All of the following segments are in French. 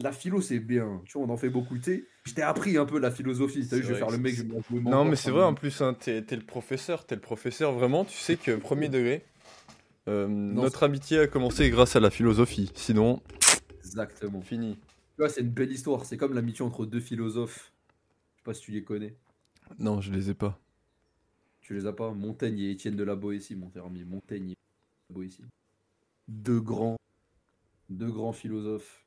la philo, c'est bien. Tu vois, on en fait beaucoup. Tu sais, je t'ai appris un peu la philosophie. T'as vu, je vais faire le mec. Je vais non, mais c'est vrai, en plus, hein, t'es es le professeur. T'es le professeur, vraiment. Tu sais que premier degré, euh, notre amitié a commencé grâce à la philosophie. Sinon, exactement. Fini. Tu vois, c'est une belle histoire. C'est comme l'amitié entre deux philosophes. Je sais pas si tu les connais. Non, je les ai pas. Tu les as pas? Montaigne et Étienne de la Boétie, mon cher ami. Montaigne et la Boétie. Deux grands, deux grands philosophes.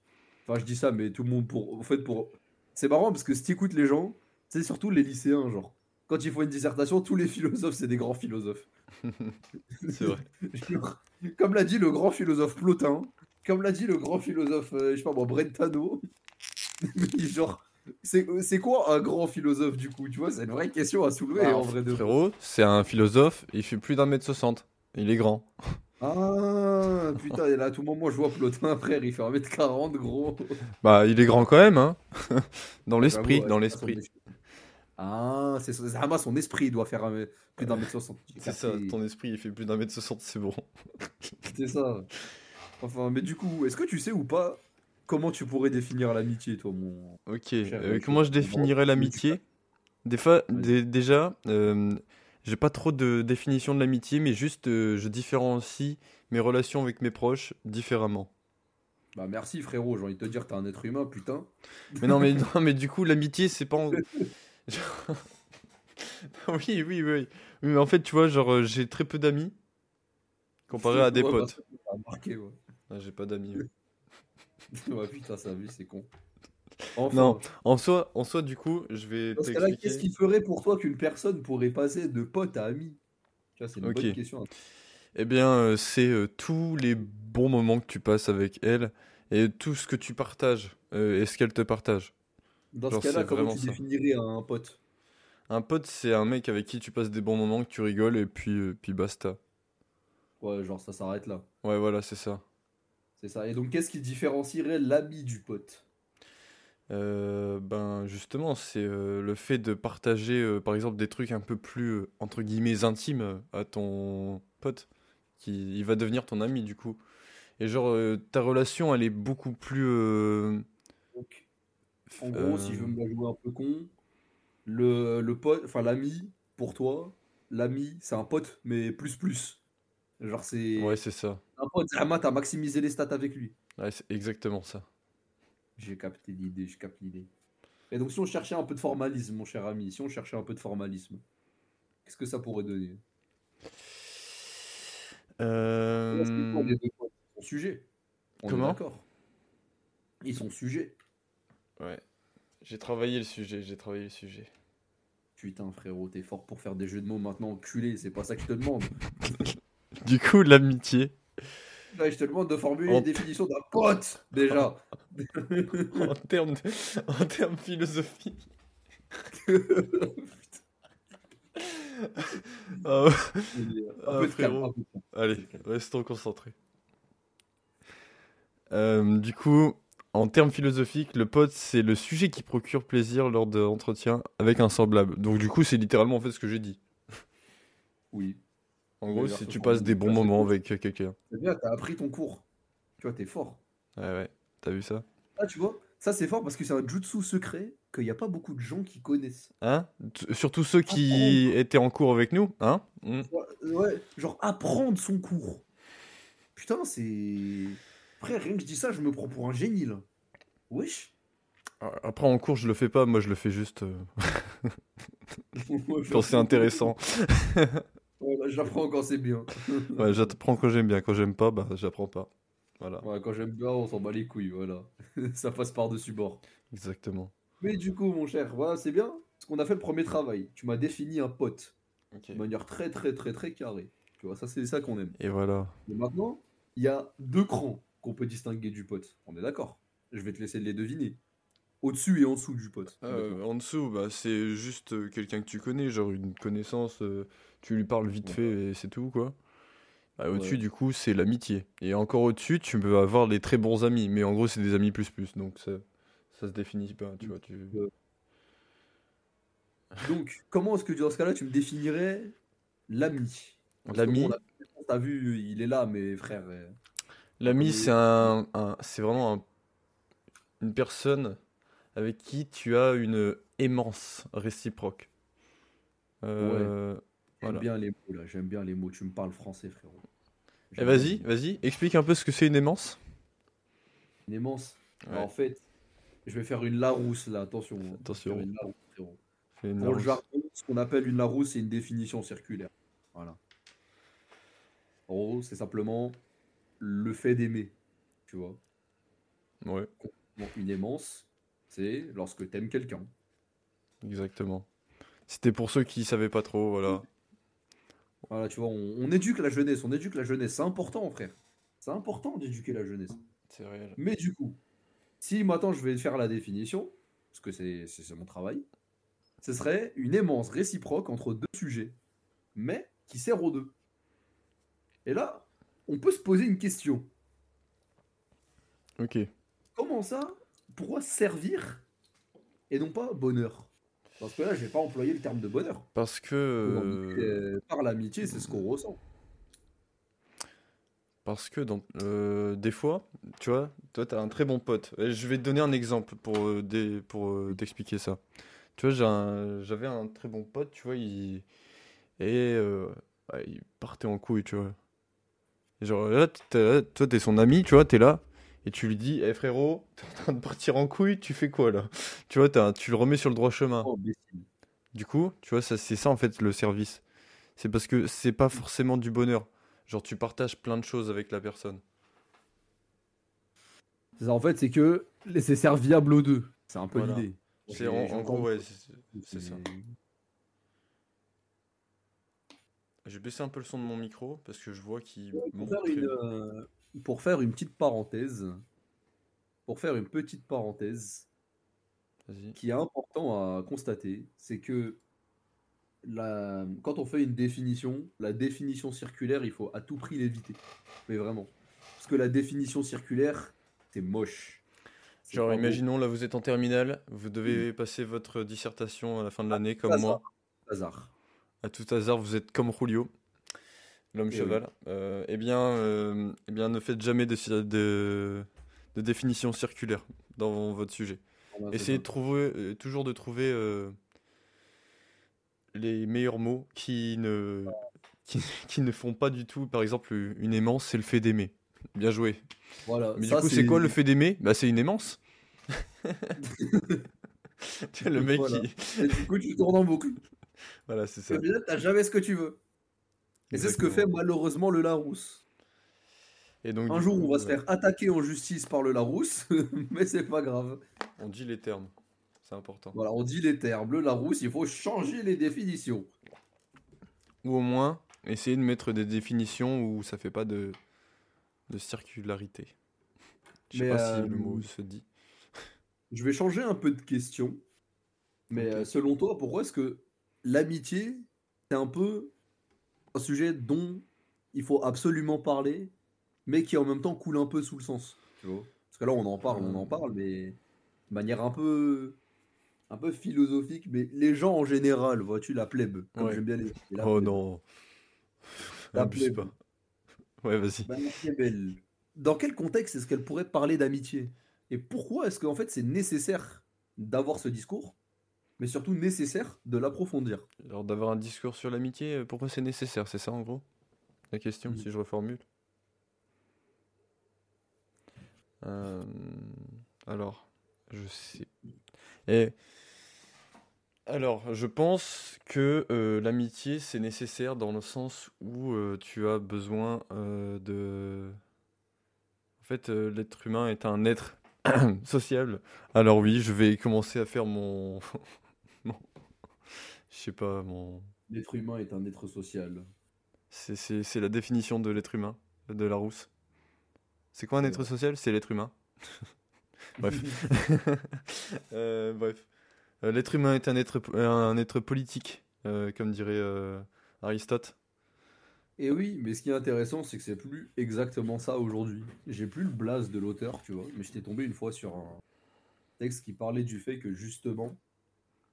Enfin, je dis ça, mais tout le monde pour. En fait, pour. C'est marrant parce que si tu écoutes les gens, c'est surtout les lycéens, genre. Quand ils font une dissertation, tous les philosophes, c'est des grands philosophes. c'est vrai. comme l'a dit le grand philosophe Plotin, comme l'a dit le grand philosophe, euh, je sais pas moi, Brentano, genre, c'est quoi un grand philosophe du coup Tu vois, c'est une vraie question à soulever en vrai de Frérot, c'est un philosophe, il fait plus d'un mètre soixante. Il est grand. Ah putain, et là à tout moment je vois Plotin frère, il fait un mètre quarante gros. Bah il est grand quand même hein. dans l'esprit, dans l'esprit. Ah, c'est ah, son esprit il doit faire plus d'un mètre soixante. C'est ça, ton esprit il fait plus d'un mètre soixante, c'est bon. c'est ça. Enfin, mais du coup, est-ce que tu sais ou pas comment tu pourrais définir l'amitié, toi, mon. Ok, euh, comment je définirais l'amitié? Des fois, déjà, euh, j'ai pas trop de définition de l'amitié, mais juste euh, je différencie mes relations avec mes proches différemment. Bah merci frérot, j'ai envie de te dire que t'es un être humain, putain. Mais non, mais, non, mais du coup, l'amitié, c'est pas. oui, oui, oui. Mais en fait, tu vois, genre, j'ai très peu d'amis comparé à des potes. Bah, ah, j'ai pas d'amis. ouais, putain, ça vu, c'est con. Non, en soi, en soi, du coup, je vais. Dans ce cas-là, qu'est-ce qui ferait pour toi qu'une personne pourrait passer de pote à ami? Tu vois, c'est une bonne question. Hein. Eh bien, euh, c'est euh, tous les bons moments que tu passes avec elle et tout ce que tu partages euh, et ce qu'elle te partage. Dans ce cas-là, comment tu définirais un pote? Un pote, c'est un mec avec qui tu passes des bons moments, que tu rigoles et puis, puis basta. Ouais, genre ça s'arrête là. Ouais, voilà, c'est ça. C'est ça. Et donc, qu'est-ce qui différencierait l'ami du pote? Euh, Ben, justement, c'est euh, le fait de partager, euh, par exemple, des trucs un peu plus, entre guillemets, intimes à ton pote, qui il va devenir ton ami, du coup. Et genre, ta relation, elle est beaucoup plus... en gros, si je veux me jouer un peu con, le, le pote, enfin l'ami, pour toi, l'ami, c'est un pote, mais plus plus. Genre, c'est. Ouais, c'est ça. Un pote, t'as maximisé les stats avec lui. Ouais, c'est exactement ça. J'ai capté l'idée, je capte l'idée. Et donc, si on cherchait un peu de formalisme, mon cher ami, si on cherchait un peu de formalisme, qu'est-ce que ça pourrait donner? Euh... Ils sont sujets? Comment? D'accord. Ils sont sujets. Ouais. J'ai travaillé le sujet, j'ai travaillé le sujet. Putain, frérot, t'es fort pour faire des jeux de mots maintenant, enculé, c'est pas ça que je te demande. Du coup, l'amitié. Je te demande de formuler une définition d'un pote, déjà. en termes en termes philosophiques. Ah ah, Allez, restons concentrés. Euh, du coup, en termes philosophiques, le pote, c'est le sujet qui procure plaisir lors d'entretien avec un semblable. Donc, du coup, c'est littéralement en fait ce que j'ai dit. Oui. En gros, si tu passes des bons moments avec quelqu'un. C'est bien, t'as appris ton cours. Tu vois, t'es fort. Ouais, ouais. T'as vu ça? Ah, tu vois, ça c'est fort parce que c'est un jutsu secret qu'il n'y a pas beaucoup de gens qui connaissent. Hein? Surtout ceux qui étaient en cours avec nous, hein? Hmm. ouais, genre apprendre son cours. Putain, c'est. Après, rien que je dis ça, je me prends pour un génie là. Wesh. Après, en cours, je le fais pas, moi je le fais juste. Euh, quand c'est intéressant. j'apprends quand c'est bien. ouais, j'apprends quand j'aime bien. Quand j'aime pas, bah, j'apprends pas. Voilà. Ouais, quand j'aime bien, on s'en bat les couilles, voilà. ça passe par-dessus bord. Exactement. Mais du coup, mon cher, voilà, c'est bien. Parce qu'on a fait le premier travail. Tu m'as défini un pote. De manière très, très, très, très carrée. Tu vois, ça, c'est ça qu'on aime. Et voilà. Et maintenant, il y a deux crans qu'on peut distinguer du pote. On est d'accord. Je vais te laisser les deviner. Au-dessus et en dessous du pote. Euh, en dessous, bah, c'est juste euh, quelqu'un que tu connais, genre une connaissance. Euh, tu lui parles vite fait et c'est tout, quoi. Bah, au-dessus, du coup, c'est l'amitié. Et encore au-dessus, tu peux avoir les très bons amis. Mais en gros, c'est des amis plus plus. Donc ça, ça se définit pas, tu vois. Tu... Donc, comment est-ce que dans ce cas-là, tu me définirais l'ami? L'ami T'as vu, il est là, mes frères. L'ami, c'est un, c'est vraiment une personne avec qui tu as une aimance réciproque. Euh, J'aime bien les mots là, j'aime bien les mots. Tu me parles français, frérot. Eh, vas-y, vas-y, explique un peu ce que c'est une aimance. Une aimance En fait, je vais faire une Larousse là, attention. Hein. Attention. Une Larousse, le jargon, ce qu'on appelle une Larousse, c'est une définition circulaire. Voilà. En gros, c'est simplement le fait d'aimer. Tu vois Ouais. Donc, une aimance, c'est lorsque t'aimes quelqu'un. Exactement. C'était pour ceux qui savaient pas trop, voilà. Voilà, tu vois, on, éduque la jeunesse, on éduque la jeunesse. C'est important, frère. C'est important d'éduquer la jeunesse. C'est réel. Mais du coup, si maintenant je vais faire la définition, parce que c'est mon travail, ce serait une aimance réciproque entre deux sujets, mais qui sert aux deux. Et là, on peut se poser une question. Ok. Comment ça Pourquoi servir et non pas bonheur Parce que là, je vais pas employer le terme de bonheur. Parce que. Euh, par l'amitié, c'est ce qu'on ressent. Parce que dans, euh, des fois, tu vois, toi, tu as un très bon pote. je vais te donner un exemple pour, euh, pour t'expliquer ça. Tu vois, j'avais un, très bon pote, tu vois, il, et, il partait en couille, tu vois. genre là, toi, t'es son ami, tu vois, t'es là, et tu lui dis, hé frérot, t'es en train de partir en couille, tu fais quoi là? Tu vois, tu le remets sur le droit chemin. Oh, du coup, tu vois, c'est ça en fait le service. C'est parce que c'est pas forcément du bonheur. Genre, tu partages plein de choses avec la personne. en fait, c'est que c'est serviable aux deux. C'est un peu l'idée. C'est en, gros, ouais, c'est ça. Je vais baisser un peu le son de mon micro parce que je vois qu'il. Pour faire une petite parenthèse, pour faire une petite parenthèse, qui est important à constater, c'est que la... quand on fait une définition, la définition circulaire, il faut à tout prix l'éviter. Mais vraiment. Parce que la définition circulaire, c'est moche. Genre, imaginons, là, vous êtes en terminale, vous devez passer votre dissertation à la fin de l'année, comme moi. Hasard. À tout hasard, vous êtes comme Julio. L'homme eh cheval. Euh, eh, bien, euh, eh bien, ne faites jamais de, de, de, définition circulaire dans votre sujet. Essayez de trouver, euh, toujours de trouver les meilleurs mots qui ne, qui, qui, ne font pas du tout. Par exemple, une aimance, c'est le fait d'aimer. Bien joué. Voilà. Mais du coup, c'est quoi le fait d'aimer? Bah, C'est une aimance. le mec qui. Et du coup, tu tournes en boucle. Voilà, c'est ça. T'as jamais ce que tu veux. Et c'est ce que fait malheureusement le Larousse. Et donc, un jour, on va se faire attaquer en justice par le Larousse, mais c'est pas grave. On dit les termes, c'est important. Voilà, on dit les termes. Le Larousse, il faut changer les définitions. Ou au moins, essayer de mettre des définitions où ça fait pas de, de circularité. Je sais pas si le mot euh, se dit. Je vais changer un peu de question. Mais euh, selon toi, pourquoi est-ce que l'amitié, c'est un peu un sujet dont il faut absolument parler, mais qui en même temps coule un peu sous le sens. Parce que là, on en parle, on en parle, mais de manière un peu, un peu philosophique. Mais les gens en général, vois-tu, la plèbe, comme j'aime bien les. oh non. La plèbe. Pas. Ouais, vas-y. Bah, Dans quel contexte est-ce qu'elle pourrait parler d'amitié? Et pourquoi est-ce qu'en fait c'est nécessaire d'avoir ce discours? Mais surtout nécessaire de l'approfondir. Alors d'avoir un discours sur l'amitié, euh, pourquoi c'est nécessaire C'est ça en gros la question, mm. si je reformule euh, Alors, je sais. Et alors, je pense que euh, l'amitié c'est nécessaire dans le sens où tu as besoin de. En fait, l'être humain est un être sociable. Alors oui, je vais commencer à faire mon Je sais pas, mon. L'être humain est un être social. C'est la définition de l'être humain, de la rousse. C'est quoi un être social? C'est l'être humain. bref. Euh, bref. Euh, l'être humain est un être, un être politique, euh, comme dirait Aristote. Et oui, mais ce qui est intéressant, c'est que c'est plus exactement ça aujourd'hui. J'ai plus le blaze de l'auteur, tu vois, mais j'étais tombé une fois sur un texte qui parlait du fait que justement,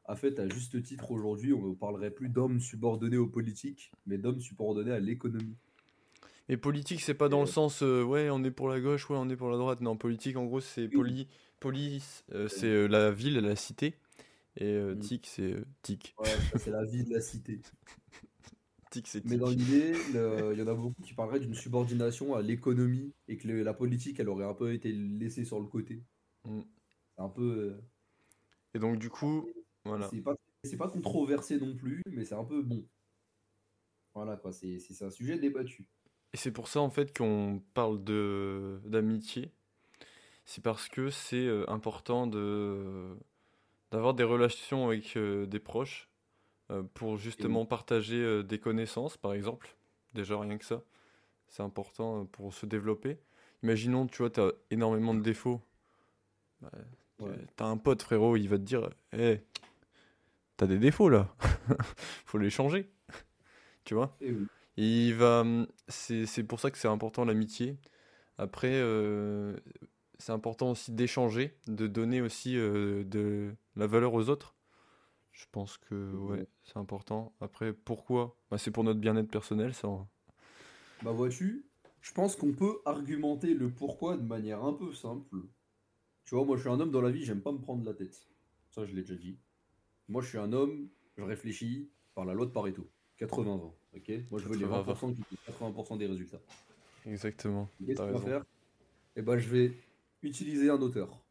en fait, à juste titre, aujourd'hui, on ne parlerait plus d'hommes subordonnés aux politiques, mais d'hommes subordonnés à l'économie. Et politique, c'est pas dans le sens euh, ouais, on est pour la gauche, ouais, on est pour la droite. Non, politique, en gros, c'est poli, police, euh, c'est euh, la ville, la cité. Et euh, Mm. tic, c'est euh, tic. Ouais, c'est la vie de la cité. Tic, c'est Mais tic. dans l'idée, il y en a beaucoup qui parleraient d'une subordination à l'économie et que le- la politique, elle aurait un peu été laissée sur le côté. Mm. C'est un peu. euh, Et donc, du coup, voilà. C'est pas, c'est pas controversé non plus, mais c'est un peu bon. Voilà quoi, c'est c'est un sujet débattu. Et c'est pour ça, en fait, qu'on parle de d'amitié. C'est parce que c'est euh, important de d'avoir des relations avec euh, des proches euh, pour justement partager euh, des connaissances, par exemple. Déjà, rien que ça. C'est important pour se développer. Imaginons, tu vois, tu as énormément de défauts. Bah, Ouais. T'as un pote, frérot, il va te dire Hé, t'as des défauts là. Faut les changer. Tu vois? Et oui. il va, c'est c'est pour ça que c'est important l'amitié. Après, euh, c'est important aussi d'échanger, de donner aussi euh, de la valeur aux autres. Je pense que ouais, c'est important. Après, pourquoi? Bah, c'est pour notre bien-être personnel, ça. hein. Bah vois-tu, je pense qu'on peut argumenter le pourquoi de manière un peu simple. Tu vois, moi je suis un homme dans la vie, j'aime pas me prendre la tête. Ça, je l'ai déjà dit. Moi je suis un homme, je réfléchis par la loi de Pareto. 80-20, ok? Moi je veux les 80-20. 20% qui font 80% des résultats. Exactement. Qu'est-ce qu'on va faire? Eh ben, je vais utiliser un auteur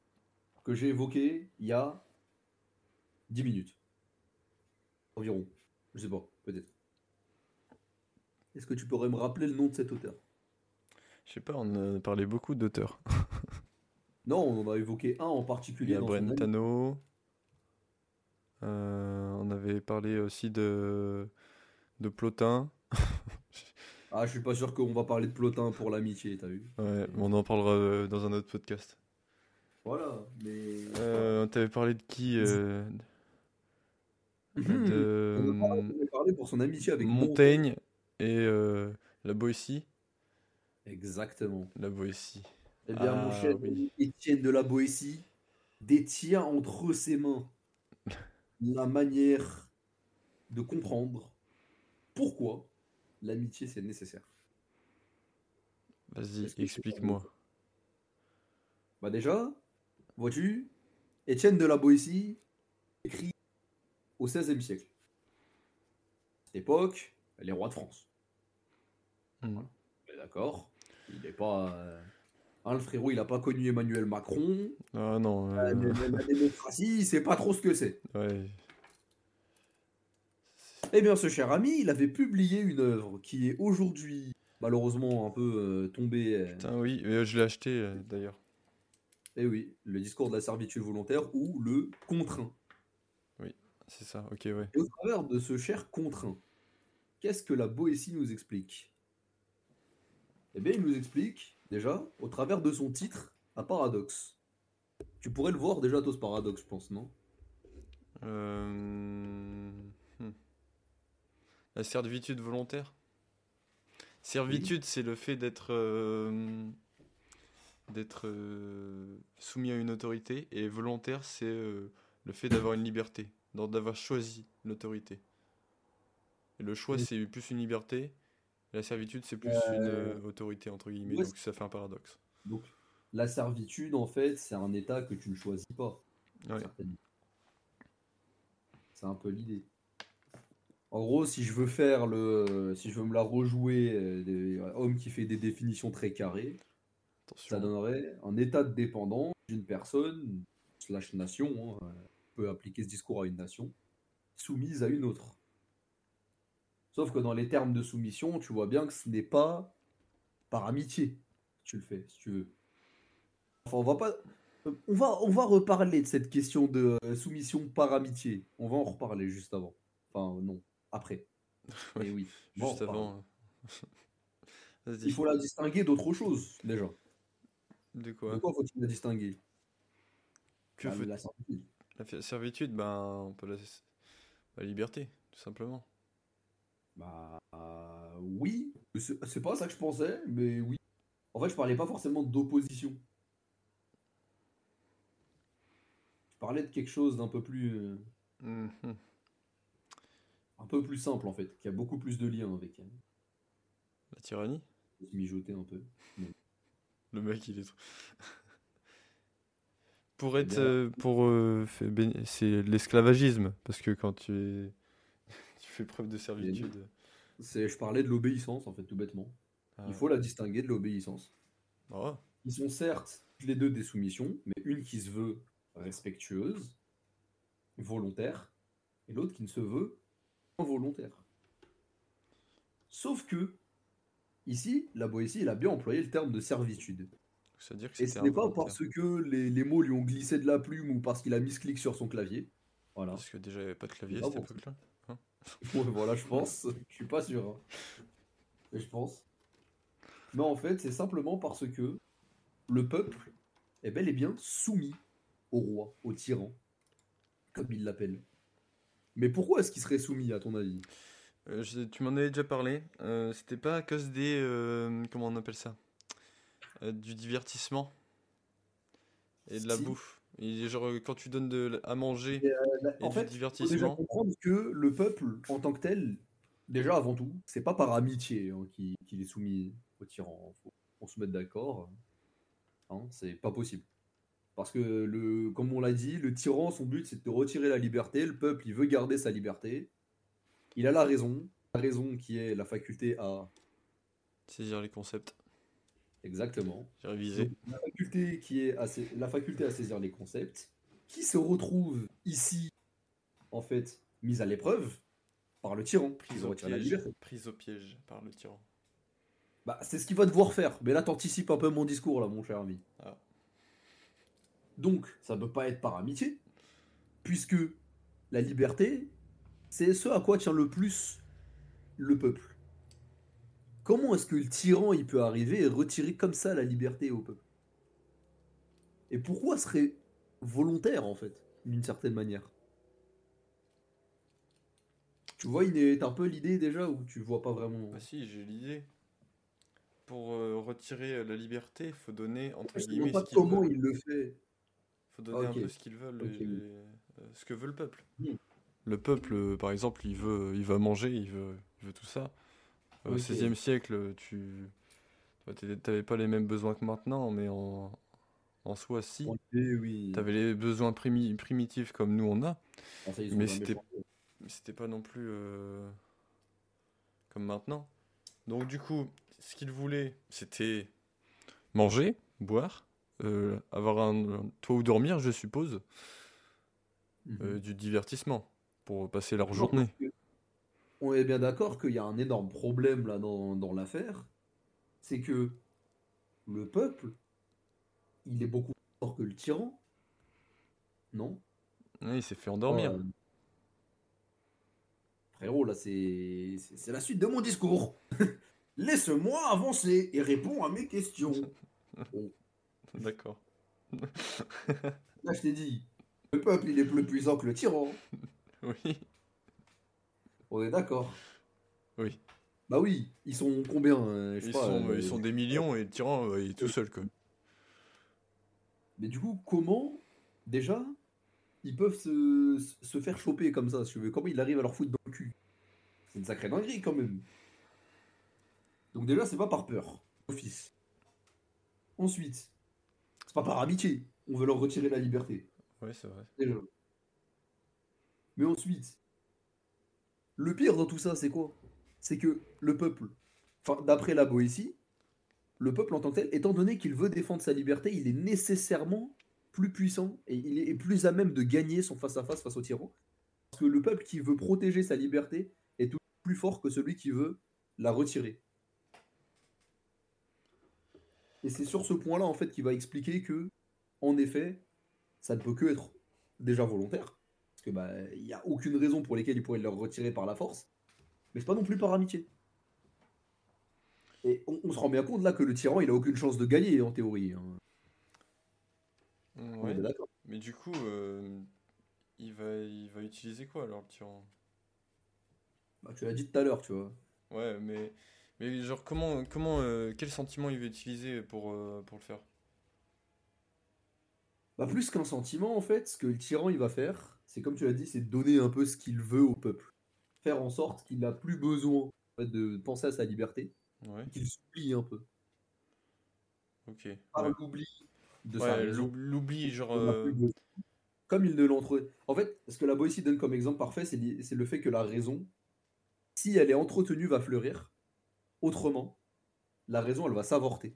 que j'ai évoqué il y a 10 minutes. Environ. Je sais pas, peut-être. Est-ce que tu pourrais me rappeler le nom de cet auteur? Je sais pas, on a parlé beaucoup d'auteurs. Non, on en a évoqué un en Il y particulier a ami. Brentano. Euh, on avait parlé aussi de de Plotin. Ah, je suis pas sûr qu'on va parler de Plotin pour l'amitié, t'as vu? Ouais, on en parlera euh, dans un autre podcast. Voilà, mais. Euh, T'avais parlé de qui. De On a parlé- on a parlé pour son amitié avec Montaigne et euh, la Boétie. Exactement. La Boétie. Eh bien, mon Ah, cher oui. Étienne de la Boétie détient entre ses mains la manière de comprendre pourquoi l'amitié c'est nécessaire. Vas-y, explique-moi. Bah déjà, vois-tu, Étienne de la Boétie écrit au XVIe siècle. À cette époque, les rois de France. Est D'accord Il n'est pas. euh, hein, le frérot, il n'a pas connu Emmanuel Macron. Ah non, La, euh, la- la démocratie, il sait pas trop ce que c'est. ouais. Eh bien, ce cher ami, il avait publié une œuvre qui est aujourd'hui, malheureusement, un peu euh, tombée. euh, Putain, oui, euh, je l'ai acheté euh, d'ailleurs. eh oui, le discours de la servitude volontaire ou le contraint. C'est ça, ok, ouais. Et au travers de ce cher contraint, qu'est-ce que la Boétie nous explique? Eh bien, il nous explique, déjà, au travers de son titre, un paradoxe. Tu pourrais le voir déjà, toi, ce paradoxe, je pense, non? Euh, hmm. La servitude volontaire? Servitude, c'est le fait d'être euh, d'être euh, soumis à une autorité, et volontaire, c'est le fait d'avoir une liberté, d'avoir choisi l'autorité. Et le choix, Oui. c'est plus une liberté, la servitude, c'est plus une euh, autorité, entre guillemets, ouais, donc ça fait un paradoxe. Donc, la servitude, en fait, c'est un état que tu ne choisis pas. Ouais. C'est un peu l'idée. En gros, si je veux faire le, si je veux me la rejouer, euh, des homme qui fait des définitions très carrées, ça donnerait un état de dépendance d'une personne slash nation, hein, euh, on peut appliquer ce discours à une nation, soumise à une autre. Sauf que dans les termes de soumission, tu vois bien que ce n'est pas par amitié que tu le fais, si tu veux. Enfin, on va pas, on va, on va reparler de cette question de euh, soumission par amitié. On va en reparler juste avant. Enfin, non, après. Mais oui. Juste avant. Vas-y. Il faut la distinguer d'autre chose, déjà. De De quoi? quoi faut-il la distinguer? Que Bah, faut- La servitude. La servitude, ben, on peut la... la liberté, tout simplement. Bah euh, oui, c'est pas ça que je pensais, mais oui. En fait, je parlais pas forcément d'opposition. Je parlais de quelque chose d'un peu plus, euh, un peu plus simple en fait, qui a beaucoup plus de liens avec. elle. La tyrannie? mijoter un peu. Mais Le mec, il est. trop- Pour être. bien. euh, pour. euh, c'est l'esclavagisme. Parce que quand tu es. Preuve de servitude. c'est, je parlais de l'obéissance, en fait, tout bêtement. Ah, Il faut la distinguer de l'obéissance. ah, Ils sont certes les deux des soumissions, mais une qui se veut respectueuse, volontaire, et l'autre qui ne se veut involontaire. Sauf que, ici, la Boétie, il a bien employé le terme de servitude. C'est-à-dire que Et ce n'est pas parce que les, les mots lui ont glissé de la plume ou parce qu'il a mis clic sur son clavier. Voilà. Parce que déjà, il n'y avait pas de clavier à Ah cette bon. époque-là. Ouais, voilà, je pense. Je suis pas sûr. hein. Mais je pense. Mais en fait, c'est simplement parce que le peuple est bel et bien soumis au roi, au tyran, comme il l'appelle. Mais pourquoi est-ce qu'il serait soumis, à ton avis? Euh, je- tu m'en avais déjà parlé. Euh, c'était pas à cause des. euh, comment on appelle ça? Du divertissement et de la bouffe. Et genre, euh, quand tu donnes de, à manger Et, et, euh, En du fait, faut divertissement. comprendre que le peuple, en tant que tel, déjà avant tout, c'est pas par amitié hein, qu'il est soumis au tyran. Faut qu'on se mette d'accord. Hein, c'est pas possible. Parce que, le, comme on l'a dit, le tyran, son but, c'est de te retirer la liberté. Le peuple, il veut garder sa liberté. Il a la raison. La raison qui est la faculté à... Saisir les concepts. Exactement. J'ai révisé. La faculté qui est à, la faculté à saisir les concepts, qui se retrouve ici, en fait, mise à l'épreuve par le tyran, au, piège, prise au piège par le tyran. Bah, c'est ce qu'il va devoir faire. Mais là, t'anticipes un peu mon discours, là, mon cher ami. Ah. Donc, ça ne peut pas être par amitié, puisque la liberté, c'est ce à quoi tient le plus le peuple. Comment est-ce que le tyran, il peut arriver et retirer comme ça la liberté au peuple? Et pourquoi serait volontaire, en fait, d'une certaine manière? Tu vois, il est un peu l'idée déjà, ou tu vois pas vraiment? Bah si, j'ai l'idée. Pour euh, retirer euh, la liberté, il faut donner, entre Je guillemets, pas ce comment il le fait. faut donner un peu ce qu'ils veulent, euh, ce que veut le peuple. Hmm. Le peuple, par exemple, il veut, il va manger, il veut, il veut tout ça. Au Ok. XVIe siècle, tu n'avais pas les mêmes besoins que maintenant, mais en, en soi, si. Oui. Tu avais les besoins primi- primitifs comme nous on a, Ah, ça, mais c'était- changé. mais c'était pas non plus euh, comme maintenant. Donc du coup, ce qu'il voulait, c'était manger, boire, euh, avoir un, un toit où dormir, je suppose, Mhm. euh, du divertissement pour passer leur journée. On est bien d'accord qu'il y a un énorme problème là dans, dans l'affaire. C'est que le peuple, il est beaucoup plus fort que le tyran. Non? Il s'est fait endormir. Euh, Frérot, là, c'est la suite de mon discours. Laisse-moi avancer et réponds à mes questions. D'accord. Là, je t'ai dit, le peuple, il est plus puissant que le tyran. Oui. On est d'accord. Oui. Bah oui, ils sont combien euh, je Ils sont, euh, ils sont des millions et le tyran, euh, il est tout seul, quoi. Mais du coup, comment, déjà, ils peuvent se, se faire choper comme ça, si tu veux? Comment il arrive à leur foutre dans le cul? C'est une sacrée dinguerie, quand même. Donc déjà, c'est pas par peur, office. Ensuite, c'est pas par amitié. On veut leur retirer la liberté, Ouais, c'est vrai. déjà. Mais ensuite, le pire dans tout ça, c'est quoi? C'est que le peuple, enfin, d'après la Boétie, le peuple en tant que tel, étant donné qu'il veut défendre sa liberté, il est nécessairement plus puissant et il est plus à même de gagner son face-à-face face au tyran. Parce que le peuple qui veut protéger sa liberté est tout plus fort que celui qui veut la retirer. Et c'est sur ce point-là, en fait, qu'il va expliquer que, en effet, ça ne peut que être déjà volontaire. Que bah, il n'y a aucune raison pour laquelle il pourrait le retirer par la force. Mais c'est pas non plus par amitié. Et on, on se rend bien compte là que le tyran, il a aucune chance de gagner en théorie. hein. Ouais. Mais du coup, euh, il va, il va utiliser quoi alors le tyran? Bah, tu l'as dit tout à l'heure, tu vois. Ouais, mais, mais genre comment, comment, euh, quel sentiment il va utiliser pour, euh, pour le faire? Bah, plus qu'un sentiment, en fait, ce que le tyran il va faire, c'est comme tu l'as dit, c'est donner un peu ce qu'il veut au peuple. Faire en sorte qu'il n'a plus besoin en fait, de penser à sa liberté. Ouais, qu'il s'oublie un peu. ok. Par Ouais, l'oubli de Ouais, l'oubli, genre. euh, Comme il ne l'entre... En fait, ce que la Boétie donne comme exemple parfait, c'est c'est le fait que la raison, si elle est entretenue, va fleurir. Autrement, la raison, elle va s'avorter.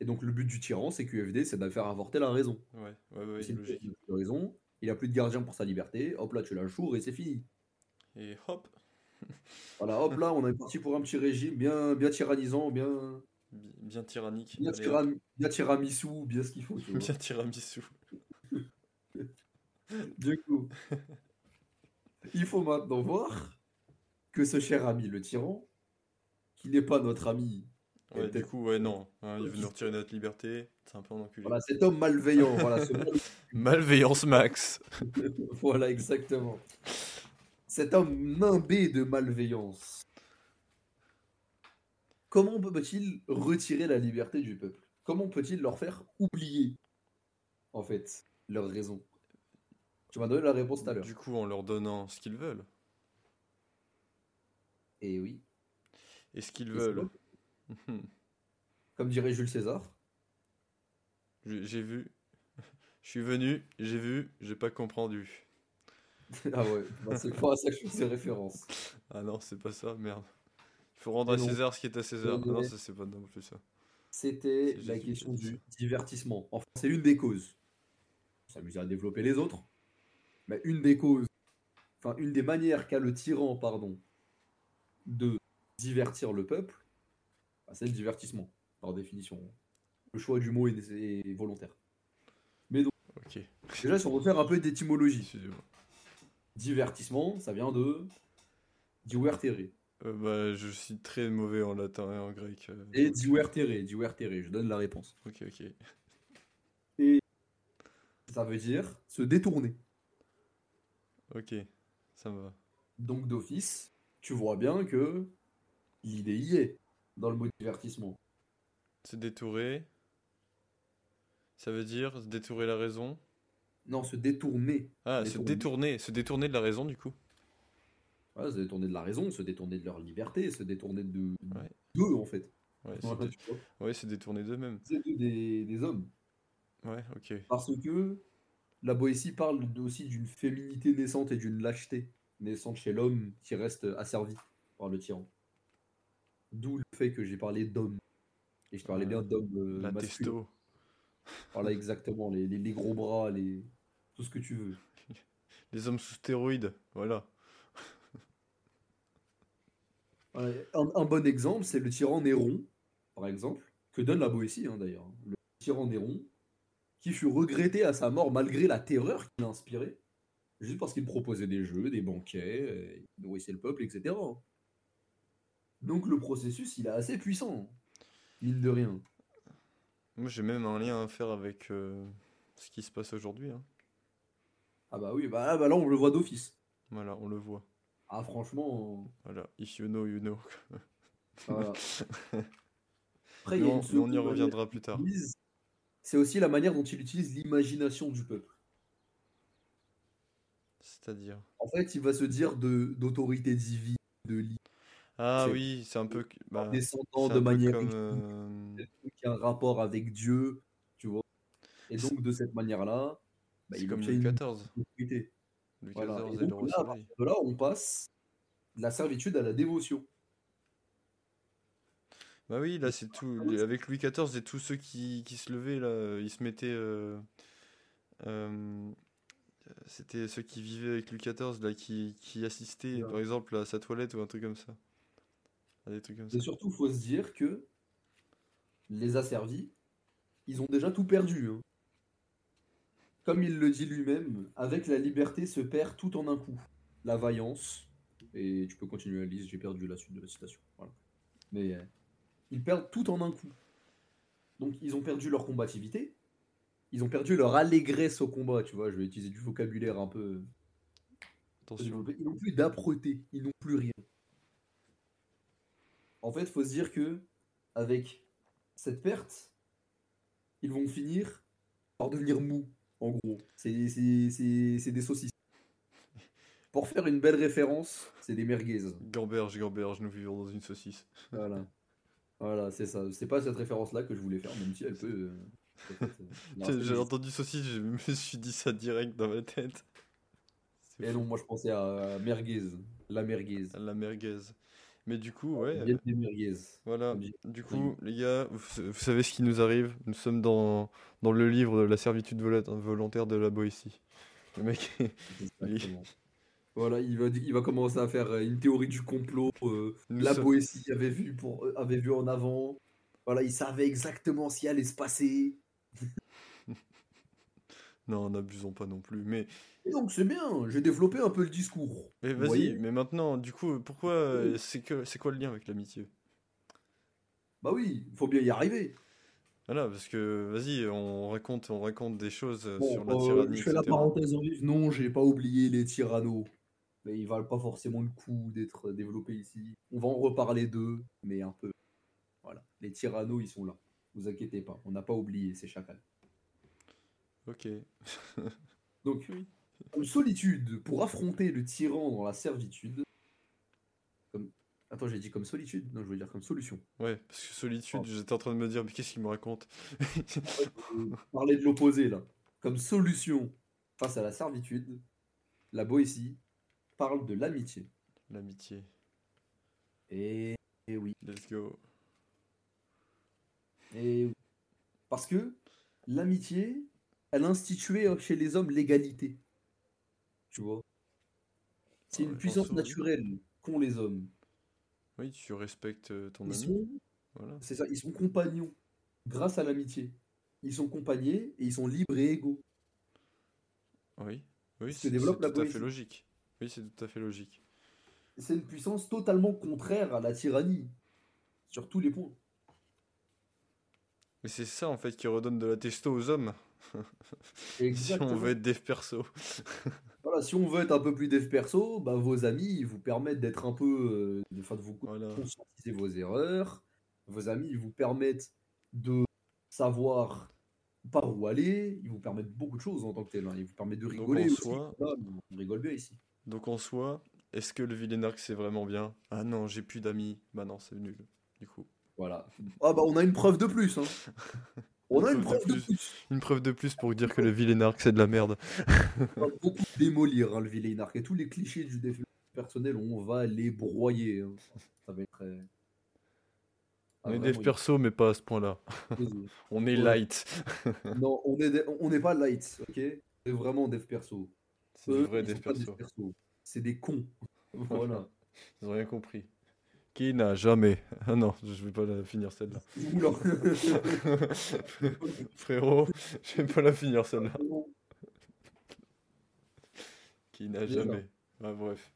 Et donc le but du tyran, c'est QFD, c'est de faire avorter la raison. Ouais, ouais, ouais, de raison, il a plus de gardien pour sa liberté, hop là, tu la chours et c'est fini. Et hop, Voilà, hop là, on est parti pour un petit régime bien, bien tyrannisant, bien, bi- bien tyrannique. bien, bien tiramisu, bien ce qu'il faut. Bien tiramisu. Du coup, il faut maintenant voir que ce cher ami, le tyran, qui n'est pas notre ami, Ouais, du coup, ouais, non. hein, il veut nous retirer notre liberté. C'est un peu un enculé. voilà, cet homme malveillant, voilà, ce mal- Malveillance max. voilà, exactement. Cet homme nimbé de malveillance. Comment peut-il retirer la liberté du peuple? Comment peut-il leur faire oublier, en fait, leur raison Tu m'as donné la réponse tout à l'heure. Du coup, en leur donnant ce qu'ils veulent. Et oui, Et ce qu'ils veulent. comme dirait Jules César, J'ai vu. Je suis venu, j'ai vu, j'ai pas comprendu. ah ouais, bah, c'est pas à ça que je fais ces références. Ah non, c'est pas ça, merde. Il faut rendre à. César ce qui est à César. Ah non, ça c'est pas non plus ça. C'était la question du divertissement. Enfin, c'est une des causes. On s'amuse à développer les autres. Mais une des causes, enfin, une des manières qu'a le tyran, pardon, de divertir le peuple, c'est le divertissement, par définition. Le choix du mot est, est volontaire. Ok. Déjà, si on veut faire un peu d'étymologie, divertissement, ça vient de divertere. Euh, bah, je suis très mauvais en latin et en grec. euh, Et donc- divertere, divertere, je donne la réponse. Ok, ok. Ça veut dire se détourner. Ok, ça me va. Donc d'office, tu vois bien que l'idée y est dans le mot divertissement. Se détourer. Ça veut dire se détourer la raison. Non, se détourner. Ah, se Détourner. Se détourner de la raison, du coup. Se détourner de la raison, se détourner de leur liberté, se détourner de Ouais. d'eux en fait. Ouais, se, Voilà, dé- ouais, se détourner d'eux-mêmes. C'est des, des hommes. Ouais, ok. Parce que la Boétie parle aussi d'une féminité naissante et d'une lâcheté naissante chez l'homme qui reste asservi par le tyran. D'où le fait que j'ai parlé d'homme. Et je parlais bien d'homme euh, La masculin. testo. Voilà, exactement. Les, les- les gros bras, les... tout ce que tu veux. Les hommes sous stéroïdes. Voilà. Un bon exemple, c'est le tyran Néron, par exemple, que donne la Boétie hein, d'ailleurs. Le tyran Néron, qui fut regretté à sa mort malgré la terreur qu'il a inspirée, juste parce qu'il proposait des jeux, des banquets, euh, il nourrissait le peuple, etc. Donc le processus, il est assez puissant, mine de rien. Moi, j'ai même un lien à faire avec euh, ce qui se passe aujourd'hui. hein. Ah bah oui, bah, là, bah là, on le voit d'office. Voilà, on le voit. Ah franchement, Voilà. If you know, you know. voilà. Après, y a on, une mais on y reviendra plus tard. C'est aussi la manière dont il utilise l'imagination du peuple. C'est-à-dire. En fait, il va se dire de d'autorité divine, de Ah oui, c'est un peu. bah, descendant de manière comme. euh, qui a un rapport avec Dieu, tu vois. Et donc, de cette manière-là, bah, c'est il comme Louis XIV. Louis Voilà. XIV Et et le donc, là, de là, on passe de la servitude à la dévotion. Bah oui, là c'est tout. Ah Avec Louis XIV et tous ceux qui, qui se levaient, là, ils se mettaient. euh, euh, C'était ceux qui vivaient avec Louis XIV, là, qui, qui assistaient, Ouais. par exemple, à sa toilette ou un truc comme ça. À des trucs comme ça. Et surtout, il faut se dire que les asservis, ils ont déjà tout perdu. hein. Comme il le dit lui-même, avec la liberté se perd tout en un coup. La vaillance, et tu peux continuer la liste, j'ai perdu la suite de la citation. Voilà. Mais euh, ils perdent tout en un coup. Donc ils ont perdu leur combativité, ils ont perdu leur allégresse au combat, tu vois, je vais utiliser du vocabulaire un peu Attention. ils n'ont plus d'âpreté, ils n'ont plus rien. En fait, faut se dire que avec cette perte, ils vont finir par devenir mous, en gros. C'est des saucisses. Pour faire une belle référence, c'est des merguez. Gamberge, gamberge, nous vivons dans une saucisse. Voilà. Voilà, c'est ça. C'est pas cette référence-là que je voulais faire, même si elle peut. euh, euh, J'ai entendu saucisse, je me suis dit ça direct dans ma tête. Et fou. non, moi je pensais à merguez, la merguez. La merguez. Mais du coup, ouais, des merguez. voilà. Du coup, les gars, vous, vous savez ce qui nous arrive? Nous sommes dans, dans le livre de la servitude volontaire de la Boétie. Le mec, Exactement. Voilà, il va, il va commencer à faire euh, une théorie du complot. euh, la sommes- Boétie avait vu, pour, euh, avait vu en avant. Voilà, il savait exactement ce qui allait se passer. Non, n'abusons pas non plus. Mais, Et donc c'est bien, j'ai développé un peu le discours. mais vas-y, mais maintenant, du coup, pourquoi euh, c'est que c'est quoi le lien avec l'amitié? Bah oui, il faut bien y arriver. Voilà, parce que vas-y, on raconte, on raconte des choses euh, Bon, sur la euh, tyrannie, je fais la parenthèse en vif. Non, j'ai pas oublié les tyrannos. Mais ils valent pas forcément le coup d'être développés ici. On va en reparler d'eux, mais un peu. Voilà, les tyrannos, ils sont là. Vous inquiétez pas, on n'a pas oublié ces chacals. Ok. Donc, solitude pour affronter le tyran dans la servitude. Comme... Attends, j'ai dit comme solitude Non, je veux dire comme solution. Ouais, parce que solitude, Oh. j'étais en train de me dire, mais qu'est-ce qu'il me raconte? Parler de l'opposé là. Comme solution face à la servitude, la Boétie parle de l'amitié. L'amitié. Et... et oui. Let's go. Et oui. Parce que l'amitié, elle instituait chez les hommes l'égalité. Tu vois? C'est une puissance naturelle qu'ont les hommes. Oui, tu respectes euh, ton Ils ami. sont, Voilà. c'est ça, ils sont compagnons grâce à l'amitié. Ils sont compagnés et ils sont libres et égaux. Oui. Oui, c'est la tout à fait logique. Oui, c'est tout à fait logique. C'est une puissance totalement contraire à la tyrannie. Sur tous les points. Mais c'est ça en fait qui redonne de la testo aux hommes. Si on veut être dev perso. Voilà, si on veut être un peu plus dev perso, bah, vos amis ils vous permettent d'être un peu. euh, de, enfin, de vous Voilà. conscientiser vos erreurs. Vos amis ils vous permettent de savoir par où aller. Ils vous permettent beaucoup de choses en tant que tel. hein. Ils vous permettent de rigoler aussi. soi- on rigole bien ici. Donc en soi, est-ce que le Villenarque c'est vraiment bien? Ah non, j'ai plus d'amis. Bah non, c'est nul. Du coup. Voilà. Ah bah on a une preuve de plus. Hein. On a une preuve preuve de de plus. Une preuve de plus pour dire que le Villenarque c'est de la merde. On va beaucoup démolir hein, le Villénarque. Et tous les clichés du développement personnel, on va les broyer. hein. Ça va être très. Ah, On est dev perso, mais pas à ce point-là. On est light. Non, on est des- on n'est pas light, ok? C'est vraiment dev perso. C'est vrai dev perso. C'est des cons. Voilà. Ils ont rien compris. Qui n'a jamais. Ah non, je vais pas la finir celle-là. Oula. Frérot, je vais pas la finir celle-là. Qui n'a jamais. Ah, bref.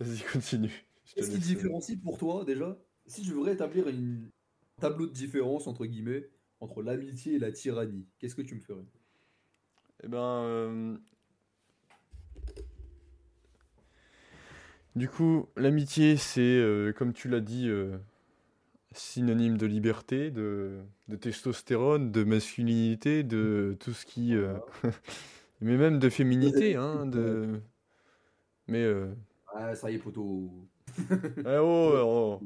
Vas-y, continue. Qu'est-ce qui euh, différencie pour toi déjà Si je devrais établir une un tableau de différence entre guillemets entre l'amitié et la tyrannie, qu'est-ce que tu me ferais? Eh ben. euh, Du coup, l'amitié, c'est, euh, comme tu l'as dit, euh, synonyme de liberté, de, de testostérone, de masculinité, de tout ce qui. euh, Mais même de féminité, hein, de. Mais. Ah ça y est poteau. eh oh, oh.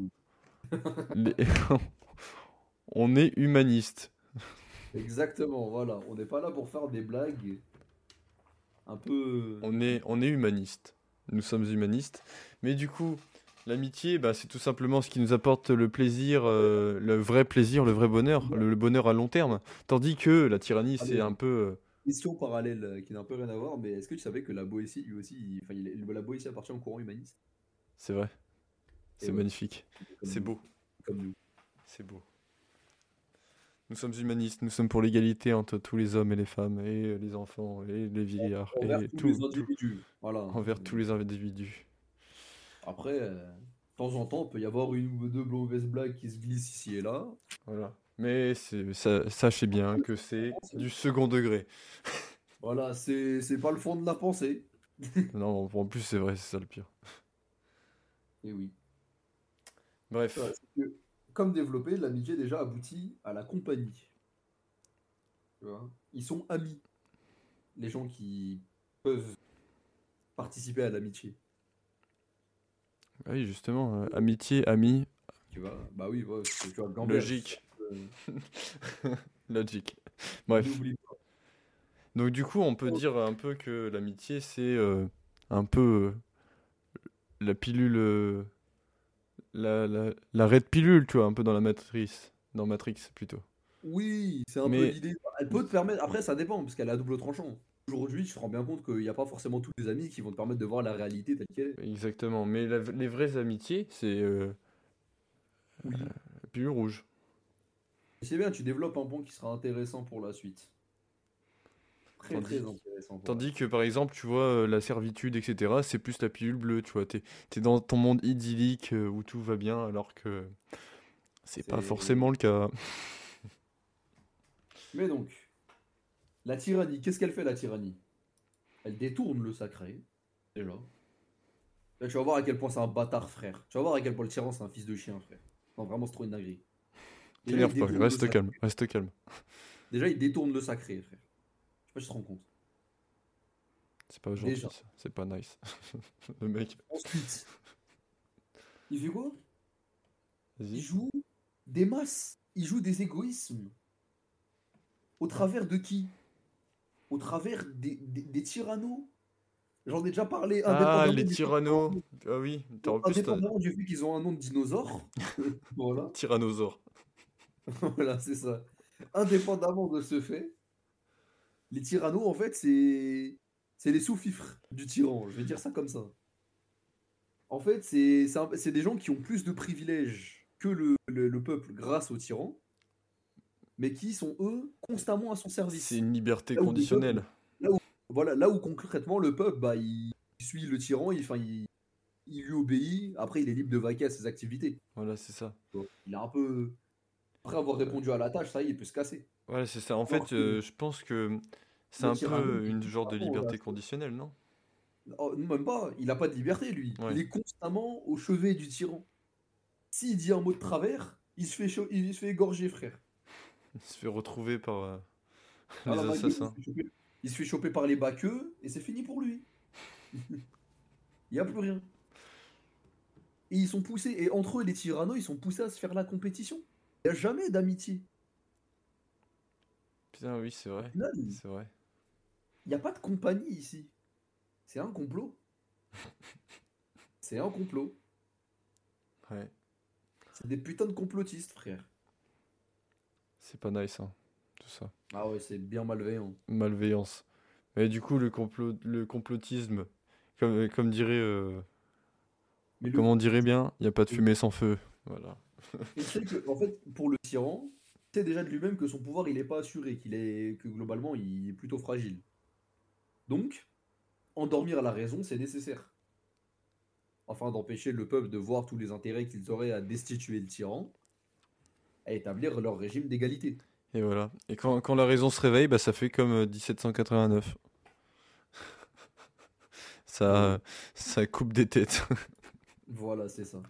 Les- On est humaniste. Exactement, voilà. On n'est pas là pour faire des blagues un peu. On est, on est humaniste. Nous sommes humanistes. Mais du coup, l'amitié, bah, c'est tout simplement ce qui nous apporte le plaisir, euh, le vrai plaisir, le vrai bonheur, le, le bonheur à long terme. Tandis que la tyrannie, c'est Allez. un peu. euh, Question parallèle euh, qui n'a un peu rien à voir, mais est-ce que tu savais que la Boétie, lui aussi, enfin, la Boétie appartient au courant humaniste? C'est vrai. C'est ouais. magnifique. C'est beau. Comme nous. C'est beau. Nous sommes humanistes, nous sommes pour l'égalité entre tous les hommes et les femmes, et les enfants, et les vieillards, Envers et tous tout, les individus. Voilà. envers tous les individus. Après, euh, de temps en temps, il peut y avoir une ou deux mauvaises blagues qui se glissent ici et là. Voilà. Mais ça- sachez bien que c'est du second degré. Voilà, c'est pas le fond de la pensée. Non, en plus, c'est vrai, c'est ça le pire. Et oui. Bref. Comme développé, l'amitié déjà aboutit à la compagnie. Tu vois Ils sont amis. Les gens qui peuvent participer à l'amitié. Ah Oui, justement, euh, amitié, ami, Tu vois Bah oui, ouais, tu vois, Gambler, Logique. euh, Logique. Bref. Donc du coup, on peut Oh. dire un peu que l'amitié, c'est euh, un peu la pilule, la, la, la red pilule, tu vois, un peu dans la matrice, dans Matrix plutôt. Oui, c'est un Mais- peu l'idée. Elle peut te permettre. Après, ça dépend, parce qu'elle a double tranchant. Aujourd'hui, tu te rends bien compte qu'il n'y a pas forcément tous les amis qui vont te permettre de voir la réalité telle qu'elle est. Exactement. Mais la- les vraies amitiés, c'est euh, Oui. la pilule rouge. C'est bien, tu développes un point qui sera intéressant pour la suite. Très Tandis- très intéressant. pour Tandis que par exemple, tu vois, euh, la servitude, etc., c'est plus la pilule bleue, tu vois. T'es, t'es dans ton monde idyllique euh, où tout va bien, alors que c'est pas forcément le cas. Mais donc, la tyrannie, qu'est-ce qu'elle fait la tyrannie? Elle détourne le sacré, déjà. Là, tu vas voir à quel point c'est un bâtard, frère. Tu vas voir à quel point le tyran c'est un fils de chien, frère. Non, vraiment, c'est trop une dinguerie. Déjà, pas, reste calme, reste calme. Déjà, il détourne le sacré, frère. Je te rends compte. C'est pas gentil, Déjà. ça. c'est pas nice. le mec, Ensuite, il fait quoi? Il joue des masses, il joue des égoïsmes. Au travers de qui? Au travers des, des, des tyrannos. J'en ai déjà parlé. Ah, les tyrannos. Ah oui, t'as- en plus, Indépendamment du fait qu'ils ont un nom de dinosaure. voilà, tyrannosaure. voilà c'est ça. Indépendamment de ce fait, les tyrannos, en fait, c'est c'est les sous-fifres du tyran. Je vais dire ça comme ça. En fait, c'est des gens qui ont plus de privilèges que le, le- le peuple grâce au tyran, mais qui sont, eux, constamment à son service. C'est une liberté Là où conditionnelle. Voilà, là où concrètement, le peuple, bah, il, suit le tyran, il, enfin, il, il lui obéit, après, il est libre de vaquer à ses activités. Voilà, c'est ça. Il a un peu... Après avoir répondu à la tâche, ça y est, il peut se casser. Voilà, c'est ça. En Alors fait, euh, je pense que c'est un peu une genre de liberté conditionnelle, non? Oh, même pas, il n'a pas de liberté, lui. Ouais. Il est constamment au chevet du tyran. S'il dit un mot de travers, il se fait, cho- il se fait égorger, frère. Il se fait retrouver par euh, les baguette, assassins. Il se, fait choper, il se fait choper par les baqueux et c'est fini pour lui. il n'y a plus rien. Et ils sont poussés, et entre eux, les tyrannos, ils sont poussés à se faire la compétition. Il n'y a jamais d'amitié. Putain, oui, c'est vrai. Il C'est vrai. n'y a pas de compagnie ici. C'est un complot. C'est un complot. Ouais. C'est des putains de complotistes, frère. C'est pas nice, hein, tout ça. Ah ouais, c'est bien malveillant. Malveillance. Mais du coup, le, complot, le complotisme, comme, comme dirait, euh, Mais le comme on dirait bien, il n'y a pas de fumée sans feu. Voilà. Il que, en fait, pour le tyran, il sait déjà de lui-même que son pouvoir, il n'est pas assuré, qu'il est, que globalement, il est plutôt fragile. Donc, endormir la raison, c'est nécessaire. Afin d'empêcher le peuple de voir tous les intérêts qu'ils auraient à destituer le tyran, à établir leur régime d'égalité. Et voilà. Et quand, quand la raison se réveille, bah, ça fait comme euh, 1789. ça, ça coupe des têtes. Voilà, c'est ça.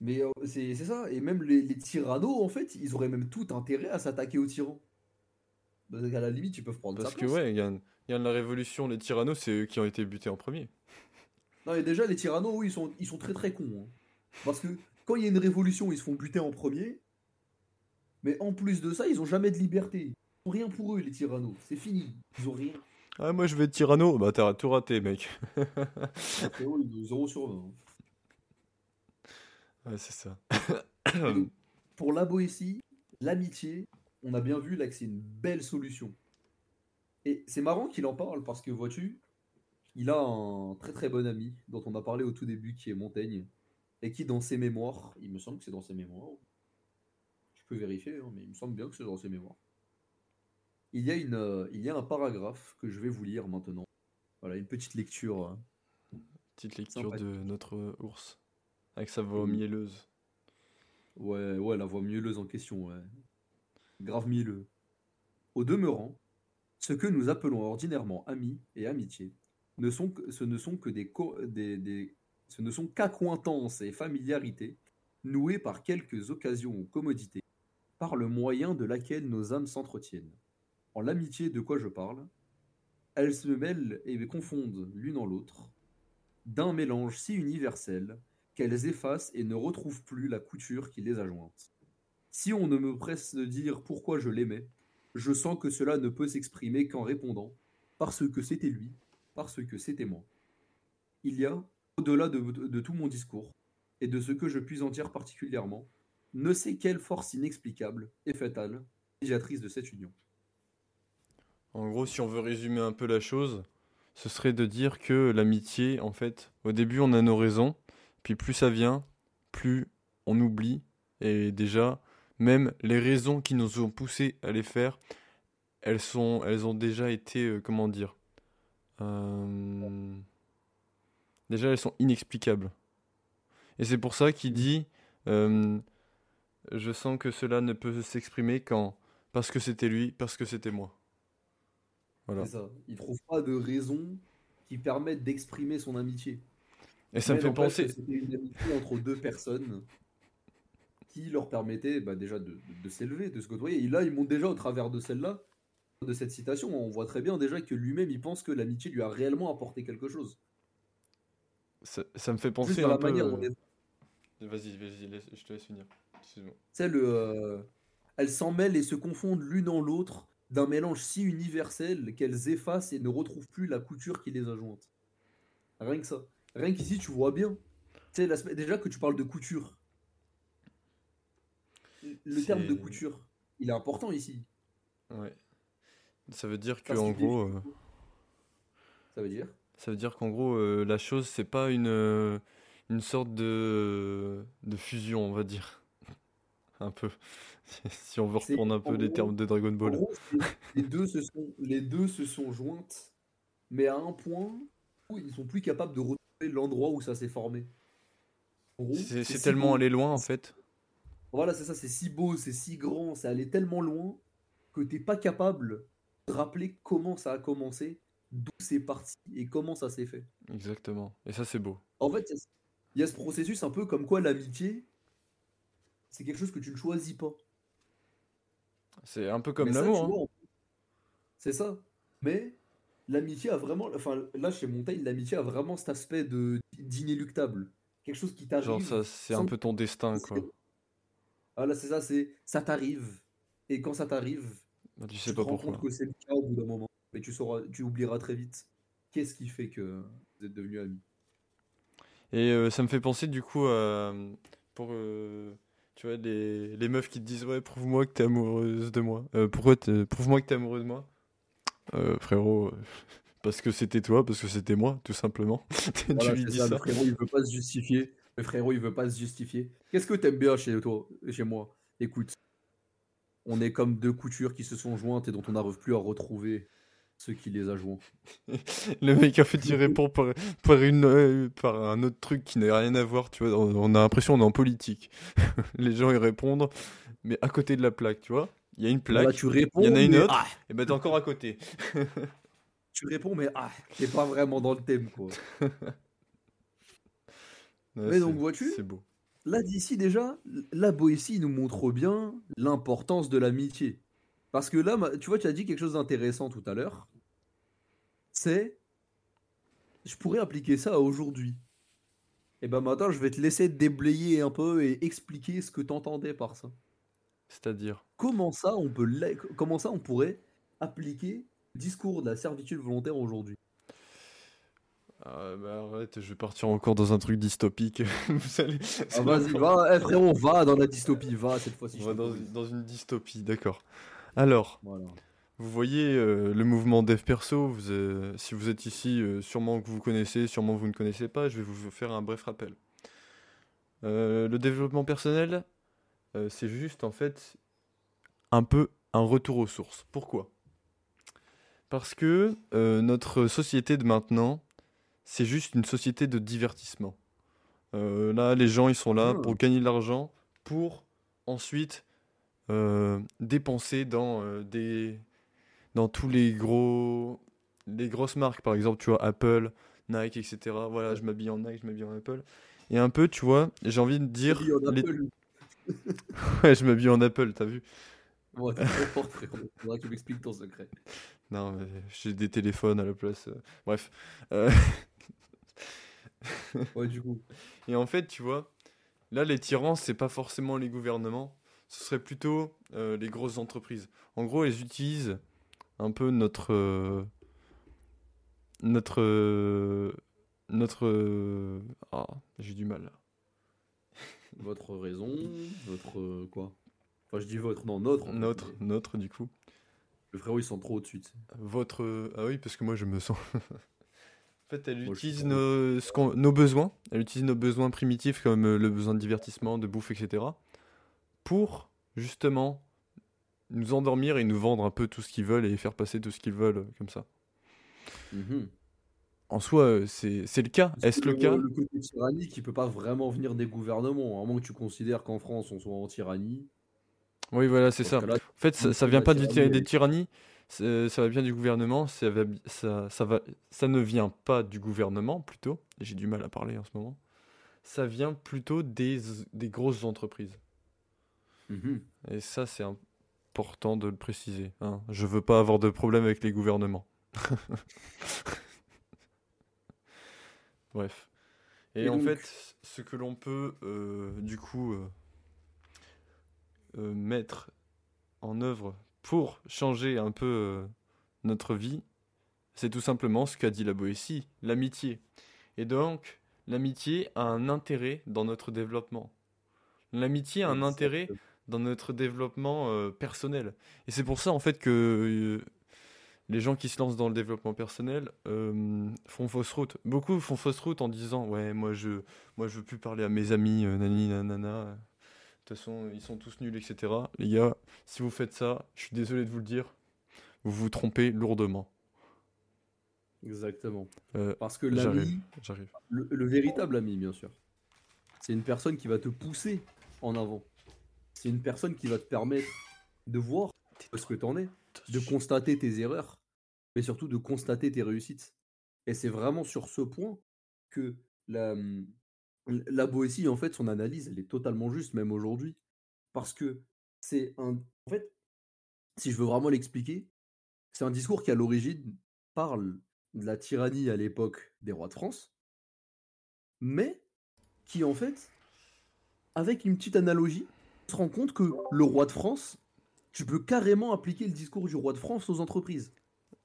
Mais euh, c'est ça, et même les, les tyrannos, en fait, ils auraient même tout intérêt à s'attaquer aux tyrans. Parce qu'à la limite, ils peuvent prendre Parce sa que place. ouais, il y a, y a de la révolution, les tyrannos, c'est eux qui ont été butés en premier. Non, mais déjà, les tyrannos, oui, ils sont, ils sont très très cons. hein. Parce que quand il y a une révolution, ils se font buter en premier. Mais en plus de ça, ils ont jamais de liberté. Ils ont rien pour eux, les tyrannos. C'est fini. Ils ont rien. Ah, moi je vais être tyranno. Bah, t'as tout raté, mec. Frérot, ils ont 0 sur 20. Ouais, c'est ça. Pour la Boétie, l'amitié, on a bien vu là que c'est une belle solution. Et c'est marrant qu'il en parle parce que, vois-tu, il a un très très bon ami dont on a parlé au tout début qui est Montaigne et qui, dans ses mémoires, il me semble que c'est dans ses mémoires, je peux vérifier, hein, mais il me semble bien que c'est dans ses mémoires. Il y, a une, euh, il y a un paragraphe que je vais vous lire maintenant. Voilà, une petite lecture. euh, Petite lecture de notre ours. Avec sa voix Oui. mielleuse. Ouais, ouais, la voix mielleuse en question, ouais. Grave mielleux. Au demeurant, ce que nous appelons ordinairement amis et amitié, ne sont que, ce ne sont que des, co- des, des- ce ne sont qu'accointances et familiarités nouées par quelques occasions ou commodités, par le moyen de laquelle nos âmes s'entretiennent. En l'amitié de quoi je parle, elles se mêlent et confondent l'une en l'autre, d'un mélange si universel qu'elles effacent et ne retrouvent plus la couture qui les a jointes. Si on ne me presse de dire pourquoi je l'aimais, je sens que cela ne peut s'exprimer qu'en répondant parce que c'était lui, parce que c'était moi. Il y a, au-delà de, de tout mon discours, et de ce que je puis en dire particulièrement, ne sait quelle force inexplicable et fatale, médiatrice de cette union. En gros, si on veut résumer un peu la chose, ce serait de dire que l'amitié, en fait, au début on a nos raisons, puis plus ça vient, plus on oublie, et déjà, même les raisons qui nous ont poussé à les faire, elles, ont déjà été, euh, comment dire, euh, déjà elles sont inexplicables. Et c'est pour ça qu'il dit euh, Je sens que cela ne peut s'exprimer qu'en parce que c'était lui, parce que c'était moi. Voilà. C'est ça. Il trouve pas de raison qui permettent d'exprimer son amitié. Et ça me fait penser. C'était une amitié entre deux personnes qui leur permettait bah, déjà de, de, s'élever, de se côtoyer. Et là, ils montent déjà au travers de celle-là, de cette citation, on voit très bien déjà que lui-même, il pense que l'amitié lui a réellement apporté quelque chose. Ça, ça me fait penser à la peu... manière dont Vas-y, vas-y, je te laisse finir. C'est le. Euh, elles s'en mêlent et se confondent l'une en l'autre d'un mélange si universel qu'elles effacent et ne retrouvent plus la couture qui les a jointes. Rien que ça. Rien qu'ici, tu vois bien. Tu sais, déjà que tu parles de couture. Le terme de couture, il est important ici. Ouais. Ça veut dire que en gros. Euh, ça veut dire? Ça veut dire qu'en gros, euh, la chose, c'est pas une une sorte de, de fusion, on va dire. un peu. si on veut reprendre un peu les termes de Dragon Ball. les, deux se sont, les deux se sont jointes, mais à un point où ils sont plus capables de l'endroit où ça s'est formé. C'est tellement allé loin en fait. Voilà, c'est ça, c'est si beau, c'est si grand, ça allait tellement loin que t'es pas capable de rappeler comment ça a commencé, d'où c'est parti et comment ça s'est fait. Exactement. Et ça, c'est beau. En fait, il y a ce processus un peu comme quoi l'amitié, c'est quelque chose que tu ne choisis pas. C'est un peu comme l'amour. Hein. C'est ça. Mais l'amitié a vraiment. Enfin, là, chez Montaigne, l'amitié a vraiment cet aspect de d'inéluctable. Quelque chose qui t'arrive. Genre, ça, c'est un peu ton destin, quoi. Ah là, c'est ça, c'est ça t'arrive. Et quand ça t'arrive, bah, tu sais pas te rends compte que c'est le cas au bout d'un moment. Mais tu sauras, tu oublieras très vite. Qu'est-ce qui fait que vous êtes devenus amis et euh, ça me fait penser du coup à. Pour. Euh, tu vois, les, les, meufs qui te disent Ouais, prouve-moi que t'es amoureuse de moi. Euh, pourquoi Prouve-moi que t'es amoureux de moi. Frérot, parce que c'était toi, parce que c'était moi, tout simplement. tu lui dis ça, Le frérot, il veut pas se justifier. Le frérot, il veut pas se justifier. Qu'est-ce que t'aimes bien chez toi, chez moi? Écoute, on est comme deux coutures qui se sont jointes et dont on n'arrive plus à retrouver ceux qui les a joués. le mec a fait il répond par, par, une, euh, par un autre truc qui n'a rien à voir, tu vois. On a l'impression qu'on est en politique. les gens ils répondent, mais à côté de la plaque, tu vois. Il y a une plaque, tu réponds, il y en a une autre, ah. et ben t'es encore à côté. tu réponds, mais ah, t'es pas vraiment dans le thème, quoi. mais donc, vois-tu C'est beau. Là, d'ici déjà, la Boétie nous montre bien l'importance de l'amitié. Parce que là, tu vois, tu as dit quelque chose d'intéressant tout à l'heure. C'est. Je pourrais appliquer ça à aujourd'hui. Et eh ben maintenant, je vais te laisser déblayer un peu et expliquer ce que tu entendais par ça. C'est-à-dire Comment ça, on peut comment ça, on pourrait appliquer le discours de la servitude volontaire aujourd'hui? Ah bah arrête, je vais partir encore dans un truc dystopique. Vous allez... ah, vas-y, va, eh, frérot, va dans la dystopie, va cette fois-ci. On va dans, dans, une dystopie, d'accord. Alors, vous voyez euh, le mouvement Dev Perso, euh, si vous êtes ici, euh, sûrement que vous connaissez, sûrement vous ne connaissez pas, je vais vous faire un bref rappel. le développement personnel, c'est juste en fait un peu un retour aux sources. Pourquoi? Parce que notre société de maintenant, c'est juste une société de divertissement. là, les gens, ils sont là ah. pour gagner de l'argent, pour ensuite euh, dépenser dans euh, des dans tous les gros les grosses marques par exemple tu vois Apple Nike etc voilà je m'habille en Nike je m'habille en Apple et un peu tu vois j'ai envie de dire les... ouais je m'habille en Apple t'as vu ouais, t'es trop fort frérot faudra que tu m'expliques ton secret non mais j'ai des téléphones à la place euh, bref Ouais, du coup. Et en fait, tu vois, là, les tyrans, c'est pas forcément les gouvernements, ce serait plutôt euh, les grosses entreprises. En gros, elles utilisent un peu notre. euh, notre. euh, notre. euh, ah, j'ai du mal là. Votre raison, votre euh, quoi Enfin, je dis votre, non, notre. fait, Notre, notre, du coup. Le frérot, ils sont trop au-dessus. tu sais. Votre. euh, Ah oui, parce que moi, je me sens. En fait, elle Moi, je utilise nos, ce qu'on- nos besoins. Elle utilise nos besoins primitifs comme euh, le besoin de divertissement, de bouffe, etc. pour justement nous endormir et nous vendre un peu tout ce qu'ils veulent et faire passer tout ce qu'ils veulent euh, comme ça. Mhm. En soi, euh, c'est le cas. Est-ce le cas? Le côté tyrannique, qui peut pas vraiment venir des gouvernements, à moins que tu considères qu'en France, on soit en tyrannie. Oui, voilà, c'est ça. En fait, ça, ça vient pas du tyrannie ty- des tyrannies, ça va bien du gouvernement, ça, va, bi- ça, ça, va, ça ne vient pas du gouvernement plutôt, j'ai du mal à parler en ce moment, ça vient plutôt des, des grosses entreprises. Mhm. Et ça, c'est important de le préciser. Hein. Je veux pas avoir de problème avec les gouvernements. Bref. Et, Et en donc- fait, ce que l'on peut, euh, du coup, euh, euh, mettre en œuvre pour changer un peu notre vie, c'est tout simplement ce qu'a dit la Boétie, l'amitié. Et donc, l'amitié a un intérêt dans notre développement. L'amitié a un intérêt dans notre développement personnel. Et c'est pour ça, en fait, que les gens qui se lancent dans le développement personnel euh, font fausse route. Beaucoup font fausse route en disant Ouais, moi je, moi, je veux plus parler à mes amis, euh, nani, nanana. De toute façon, ils sont tous nuls, etc. Les gars, si vous faites ça, je suis désolé de vous le dire, vous vous trompez lourdement. Exactement. Euh, Parce que l'ami, J'arrive. le, le véritable ami, bien sûr, c'est une personne qui va te pousser en avant. C'est une personne qui va te permettre de voir ce que t'en es, de constater tes erreurs, mais surtout de constater tes réussites. Et c'est vraiment sur ce point que la, hum, la Boétie, en fait, son analyse, elle est totalement juste, même aujourd'hui. Parce que c'est un. En fait, si je veux vraiment l'expliquer, c'est un discours qui, à l'origine, parle de la tyrannie à l'époque des rois de France, mais qui, en fait, avec une petite analogie, se rend compte que le roi de France, tu peux carrément appliquer le discours du roi de France aux entreprises.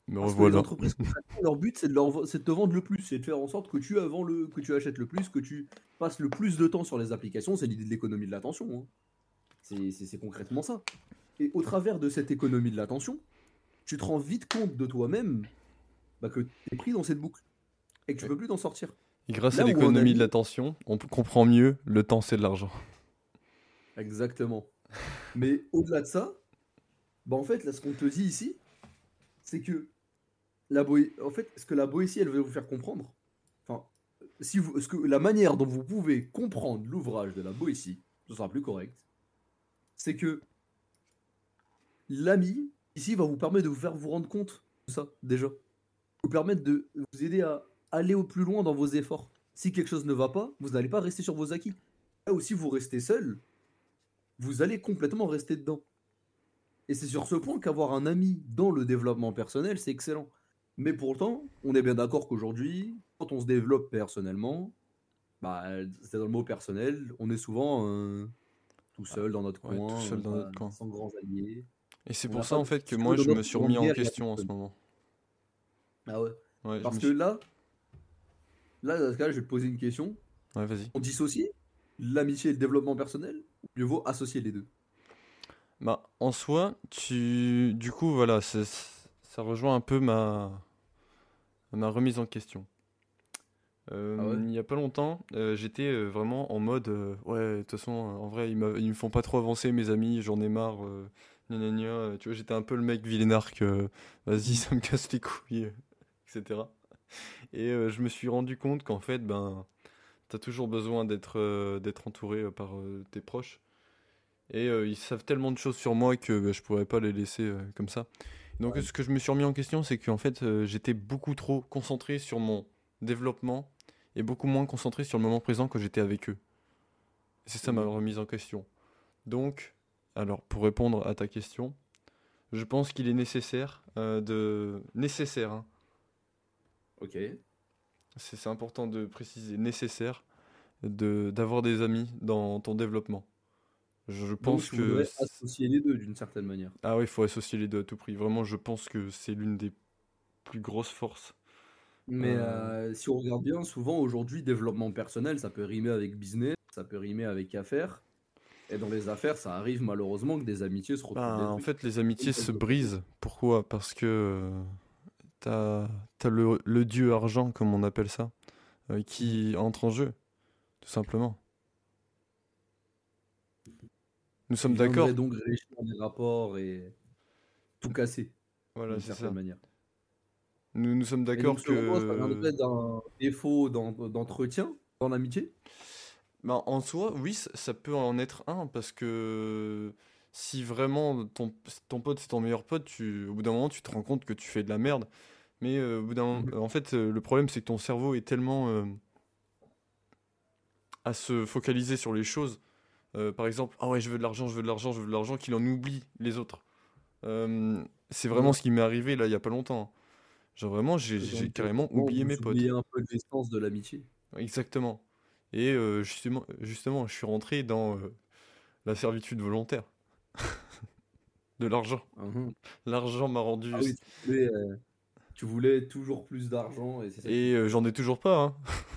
Me Parce que les entreprises, leur but, c'est de, leur- c'est de te vendre le plus, c'est de faire en sorte que tu, avant le, que tu achètes le plus, que tu passes le plus de temps sur les applications. C'est l'idée de l'économie de l'attention. hein. C'est- concrètement ça. Et au travers de cette économie de l'attention, tu te rends vite compte de toi-même bah, que tu es pris dans cette boucle et que tu Ouais. peux plus t'en sortir. Et grâce Là à l'économie de l'attention, on comprend mieux le temps, c'est de l'argent. Exactement. Mais au-delà de ça, bah en fait, là, ce qu'on te dit ici, c'est que la Boé... en fait, ce que la Boétie, elle veut vous faire comprendre, enfin, si vous... ce que... la manière dont vous pouvez comprendre l'ouvrage de la Boétie, ce sera plus correct, c'est que l'ami, ici, va vous permettre de vous faire vous rendre compte de ça, déjà. Vous permettre de vous aider à aller au plus loin dans vos efforts. Si quelque chose ne va pas, vous n'allez pas rester sur vos acquis. Là aussi, vous restez seul, vous allez complètement rester dedans. Et c'est sur ce point qu'avoir un ami dans le développement personnel, c'est excellent. Mais pourtant, on est bien d'accord qu'aujourd'hui, quand on se développe personnellement, bah, c'est dans le mot personnel, on est souvent euh, tout seul dans notre Ouais, coin, tout seul euh, dans notre pas- coin. sans grands alliés. Et c'est pour ça, en fait, que moi, je me notre suis remis en question en ce moment. Ah ouais. Parce que suis- là, là, dans ce cas, je vais te poser une question. Ouais, vas-y. On dissocie l'amitié et le développement personnel ou mieux vaut associer les deux? Bah, en soi, tu... du coup, voilà, ça rejoint un peu ma, ma remise en question. Euh, Ah ouais? il y a pas longtemps, euh, j'étais euh, vraiment en mode ouais, de toute façon, en vrai, ils, ils me font pas trop avancer, mes amis, j'en ai marre, gna gna gna, tu vois, j'étais un peu le mec vilainarque, euh, vas-y, ça me casse les couilles, etc. Et je me suis rendu compte qu'en fait, ben, t'as toujours besoin d'être d'être entouré par tes proches. Et euh, ils savent tellement de choses sur moi que bah, je pourrais pas les laisser euh, comme ça. Donc Ouais. ce que je me suis remis en question, c'est qu'en fait euh, j'étais beaucoup trop concentré sur mon développement et beaucoup moins concentré sur le moment présent quand j'étais avec eux. C'est ça ma Mhm. remise en question. Donc, alors pour répondre à ta question, je pense qu'il est nécessaire de nécessaire. hein. Ok. c'est important de préciser, nécessaire de d'avoir des amis dans ton développement. Je pense tu que associer les deux d'une certaine manière. ah oui, il faut associer les deux à tout prix. Vraiment, je pense que c'est l'une des plus grosses forces. Mais Euh, euh, si on regarde bien, souvent aujourd'hui, développement personnel, ça peut rimer avec business, ça peut rimer avec affaires. Et dans les affaires, ça arrive malheureusement que des amitiés se retrouvent ben, en fait, les amitiés se se- brisent. Pourquoi? Parce que euh, t'as t'as le, le dieu argent, comme on appelle ça, qui entre en jeu, tout simplement. Nous sommes d'accord? donc réussir des rapports et tout casser Voilà, d'une c'est certaine ça. manière. Nous, nous sommes d'accord selon toi, ça viendrait que d'un défaut d'en- d'entretien dans l'amitié? Ben, en soi, oui, ça, peut en être un, parce que si vraiment ton, ton pote c'est ton meilleur pote, tu, au bout d'un moment tu te rends compte que tu fais de la merde. Mais euh, au bout d'un moment- Mhm. en fait, euh, le problème c'est que ton cerveau est tellement euh, à se focaliser sur les choses. Euh, par exemple, ah ouais, je veux de l'argent, je veux de l'argent, je veux de l'argent, qu'il en oublie les autres. Euh, c'est vraiment Ouais. ce qui m'est arrivé là il y a pas longtemps. Genre vraiment, j'ai carrément oublié mes potes. oubliez un peu l'essence de l'amitié. Exactement. Et euh, justement, justement, je suis rentré dans la servitude volontaire de l'argent. L'argent m'a rendu. Ah oui, tu voulais, tu voulais toujours plus d'argent et Et j'en ai toujours pas, hein.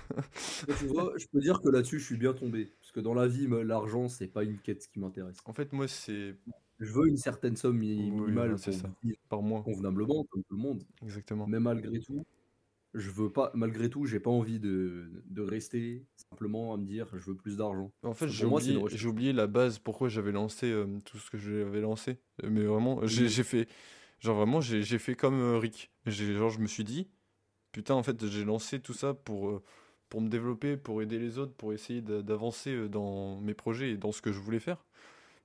Tu vois, je peux dire que là-dessus, je suis bien tombé. Que dans la vie, l'argent, c'est pas une quête qui m'intéresse. En fait, moi, c'est Je veux une certaine somme mi- Oui, minimale pour ça. par mois. convenablement, comme tout le monde. Exactement. Mais malgré tout, je veux pas, malgré tout, j'ai pas envie de, de rester simplement à me dire je veux plus d'argent. En fait, j'ai oublié, la base, pourquoi j'avais lancé euh, tout ce que j'avais lancé. Euh, Mais vraiment, j'ai Oui. j'ai fait. Genre, vraiment, j'ai fait comme euh, Rick. J'ai- Genre, je me suis dit, putain, en fait, j'ai lancé tout ça pour, euh, pour me développer, pour aider les autres, pour essayer d'a- d'avancer euh, dans mes projets et dans ce que je voulais faire.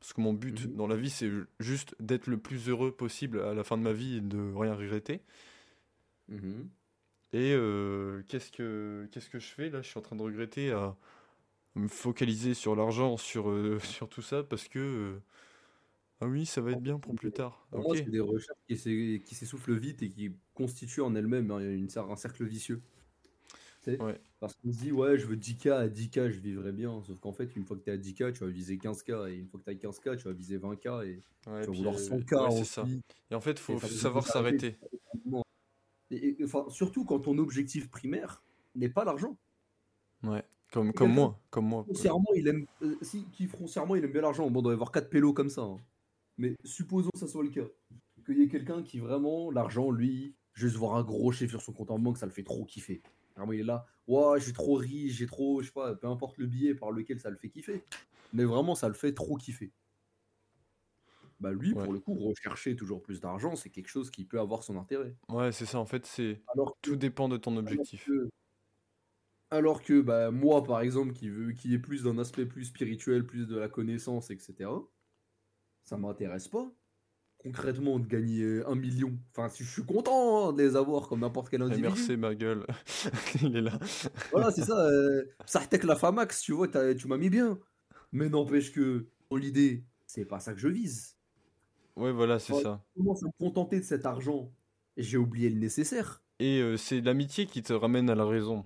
Parce que mon but Mhm. dans la vie, c'est juste d'être le plus heureux possible à la fin de ma vie et de rien regretter. Mhm. Et euh, qu'est-ce que qu'est-ce que je fais là? Je suis en train de regretter à me focaliser sur l'argent, sur, euh, sur tout ça, parce que euh, ah oui, ça va être bien pour plus tard. Pour moi, Ok. c'est des recherches qui s'essoufflent vite et qui constituent en elles-mêmes un, un cercle vicieux. Ouais. Parce qu'on se dit, ouais, je veux 10K, à 10K, je vivrai bien. Sauf qu'en fait, une fois que tu es à 10K, tu vas viser 15K. Et une fois que tu as 15K, tu vas viser 20K. Et Ouais, tu vas vouloir euh, 100K ouais, c'est ça. Et en fait, Et faut savoir s'arrêter. Et, et- enfin, surtout quand ton objectif primaire n'est pas l'argent. Ouais. Comme, comme moi, comme moi. foncièrement, il aime, euh, si, qui foncièrement, il aime bien l'argent. Bon, il doit y avoir 4 pélos comme ça. hein. Mais supposons que ça soit le cas. Qu'il y ait quelqu'un qui vraiment, l'argent, lui, juste voir un gros chiffre sur son compte en banque, ça le fait trop kiffer. Vraiment, il est là, ouais, j'ai trop riche, j'ai trop, je sais pas, peu importe le billet par lequel ça le fait kiffer. Mais vraiment, ça le fait trop kiffer. Bah lui, Ouais. pour le coup, rechercher toujours plus d'argent, c'est quelque chose qui peut avoir son intérêt. Ouais, c'est ça. En fait, c'est Alors que, tout dépend de ton alors objectif. que, alors que, bah, moi, par exemple, qui veut, qui est plus d'un aspect plus spirituel, plus de la connaissance, etc., ça m'intéresse pas. Concrètement, de gagner un million. Enfin, si je suis content hein, de les avoir comme n'importe quel Eh, individu. merci, ma gueule. Il est là. Voilà, c'est ça. Euh, ça que la Famax, tu vois, tu m'as mis bien. Mais n'empêche que, dans l'idée, c'est pas ça que je vise. Ouais, voilà, c'est ça. À me contenter de cet argent. J'ai oublié le nécessaire. Et euh, c'est l'amitié qui te ramène à la raison.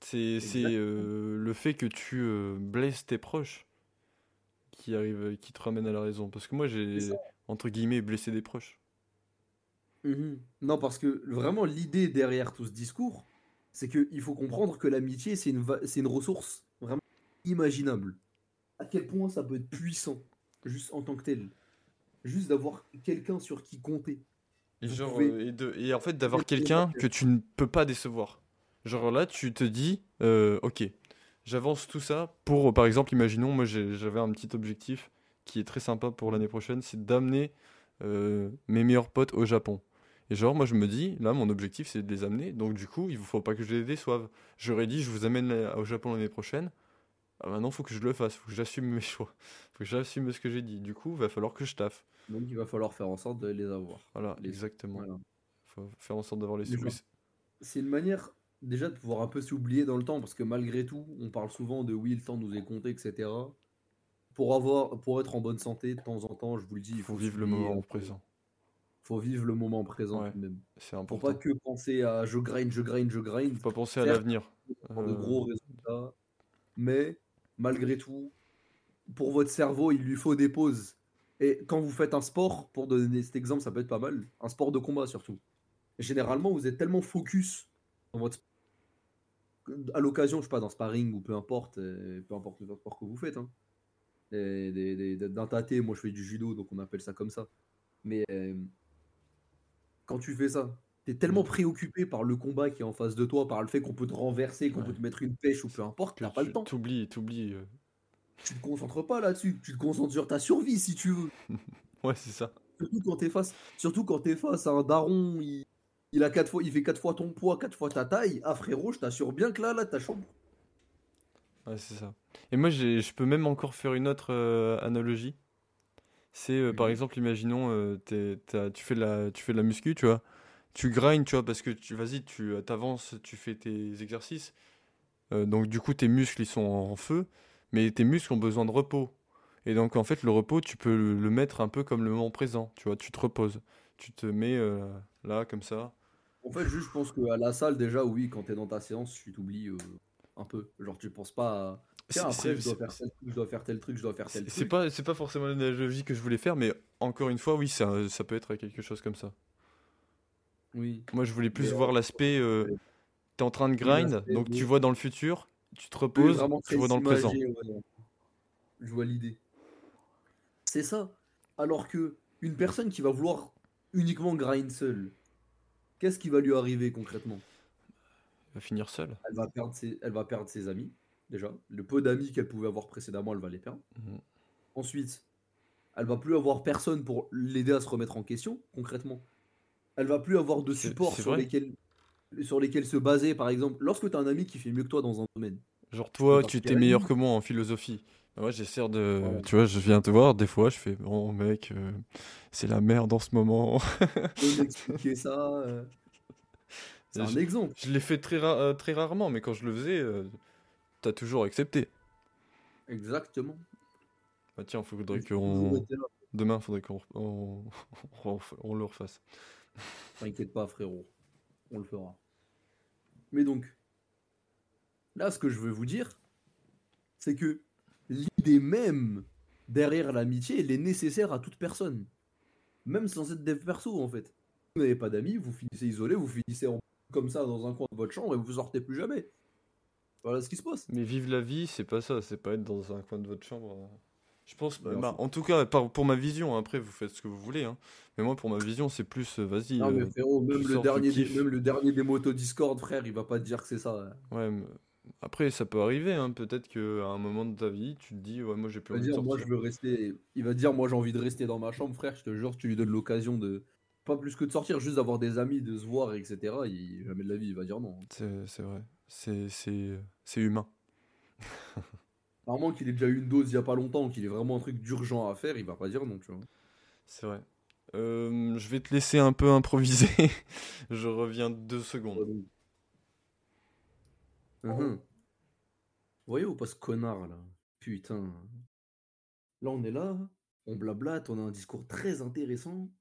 C'est euh, le fait que tu euh, blesses tes proches qui arrive, qui te ramène à la raison. Parce que moi, j'ai, entre guillemets, blessé des proches. Mhm. Non, parce que vraiment, l'idée derrière tout ce discours, c'est qu'il faut comprendre que l'amitié, c'est une, va- c'est une ressource vraiment imaginable. À quel point ça peut être puissant, juste en tant que tel. Juste d'avoir quelqu'un sur qui compter. Et, Vous genre, pouvez- euh, et, de, et en fait, d'avoir quelqu'un que tu ne peux pas décevoir. Genre là, tu te dis, euh, ok, j'avance tout ça pour, par exemple, imaginons, moi j'avais un petit objectif qui est très sympa pour l'année prochaine, c'est d'amener euh, mes meilleurs potes au Japon. Et genre, moi je me dis, là, mon objectif c'est de les amener, donc du coup, il ne faut pas que je les déçoive. J'aurais dit, je vous amène au Japon l'année prochaine. Ah, maintenant, faut que je le fasse, faut que j'assume mes choix, faut que j'assume ce que j'ai dit. Du coup, va falloir que je taffe. Donc il va falloir faire en sorte de les avoir. Voilà, Les- exactement. Voilà. Faut faire en sorte d'avoir les sous. C'est une manière déjà de pouvoir un peu s'oublier dans le temps, parce que malgré tout, on parle souvent de oui, le temps nous est compté, etc. Pour avoir, pour être en bonne santé, de temps en temps, je vous le dis, il faut faut vivre le moment peu. présent. faut vivre le moment présent Ouais, même. c'est Faut pas important. que penser à je grind, je grind, je grind. Faut pas penser à l'avenir. pour de Euh, gros résultats, mais malgré tout, pour votre cerveau, il lui faut des pauses. Et quand vous faites un sport, pour donner cet exemple, ça peut être pas mal, un sport de combat surtout. Généralement, vous êtes tellement focus dans votre à l'occasion, je sais pas, dans sparring ou peu importe, euh, peu importe le sport que vous faites. Hein. Et des- des- des- D'un tâté, moi je fais du judo, donc on appelle ça comme ça. Mais euh, quand tu fais ça, t'es tellement préoccupé par le combat qui est en face de toi, par le fait qu'on peut te renverser, qu'on Ouais. peut te mettre une pêche ou peu importe, t'as pas le tu- temps. T'oublies, t'oublies. euh. Tu te concentres pas là-dessus, tu te concentres sur ta survie si tu veux. Ouais, c'est ça. Surtout quand t'es face, surtout quand t'es face à un daron, il, il a quatre fois, il fait quatre fois ton poids, quatre fois ta taille. Ah frérot, je t'assure bien que là, là, ta chambre. Ouais, c'est ça. Et moi, je peux même encore faire une autre euh, analogie. C'est euh, par Mhm. exemple, imaginons, euh, t'as- tu fais de la, tu fais de la muscu, tu vois. Tu grindes, tu vois, parce que tu, vas-y, tu t'avances, tu fais tes exercices. Donc du coup, tes muscles, ils sont en feu, mais tes muscles ont besoin de repos. Et donc en fait, le repos, tu peux le, le mettre un peu comme le moment présent, tu vois. Tu te reposes, tu te mets là, comme ça. En fait, juste, je pense qu'à la salle, déjà, oui, quand t'es dans ta séance, tu t'oublies euh, un peu. Genre, tu penses pas à. Tiens, C'est- après, je dois faire tel truc, je dois faire tel truc, je dois faire tel c'est truc. pas, c'est pas forcément l'analogie que je voulais faire, mais encore une fois, oui, ça, ça peut être quelque chose comme ça. Oui. Moi, je voulais plus Mais, voir euh, l'aspect, euh, t'es en train de grind, donc tu vois dans le futur, tu te reposes, tu vois dans le présent. ouais. Je vois l'idée. C'est ça. Alors que une personne qui va vouloir uniquement grind seule, qu'est-ce qui va lui arriver concrètement? Il va finir seul. elle va, perdre ses, elle va perdre ses amis, déjà. Le peu d'amis qu'elle pouvait avoir précédemment, elle va les perdre. Mhm. Ensuite, elle va plus avoir personne pour l'aider à se remettre en question, concrètement. Elle va plus avoir de support sur lesquels, sur lesquels se baser, par exemple. Lorsque tu as un ami qui fait mieux que toi dans un domaine, Genre, toi, tu t'es meilleur que moi en philosophie. Bah, Moi, j'essaie de. Tu vois, je viens te voir, des fois, je fais Bon, mec, euh, c'est la merde en ce moment. de m'expliquer ça. euh, C'est un Je- exemple. je l'ai fait très, ra- euh, très rarement, mais quand je le faisais, euh, t'as toujours accepté. Exactement. Bah, tiens, faudrait qu'on. Demain, faudrait qu'on on, on, on le refasse. T'inquiète pas, frérot. On le fera. Mais donc, là, ce que je veux vous dire, c'est que l'idée même derrière l'amitié, elle est nécessaire à toute personne. Même sans être dev perso, en fait. Vous n'avez pas d'amis, vous finissez isolé, vous finissez en... comme ça dans un coin de votre chambre et vous sortez plus jamais. Voilà ce qui se passe. Mais vivre la vie, c'est pas ça, c'est pas être dans un coin de votre chambre. euh. Je pense, Bah, bah, en tout cas, par- pour ma vision, après vous faites ce que vous voulez, hein. mais moi pour ma vision, c'est plus, euh, vas-y, Non, mais euh, frérot, même le, dernier des, même le dernier des motos Discord, frère, il va pas te dire que c'est ça. hein. ouais, mais après ça peut arriver, hein. peut-être qu'à un moment de ta vie, tu te dis, ouais, moi j'ai plus envie de moi je veux rester. Il va dire, moi j'ai envie de rester dans ma chambre, frère. Je te jure, tu lui donnes l'occasion de. Pas plus que de sortir, juste d'avoir des amis, de se voir, etc. Il... Jamais de la vie, il va dire non. C'est vrai, c'est c'est c'est humain. À moins qu'il ait déjà eu une dose il y a pas longtemps, qu'il ait vraiment un truc d'urgent à faire, il va pas dire non, tu vois. C'est vrai. Euh, je vais te laisser un peu improviser. je reviens deux secondes. Mhm. Voyez ou pas ce connard là Putain. Là on est là, on blablate, on a un discours très intéressant,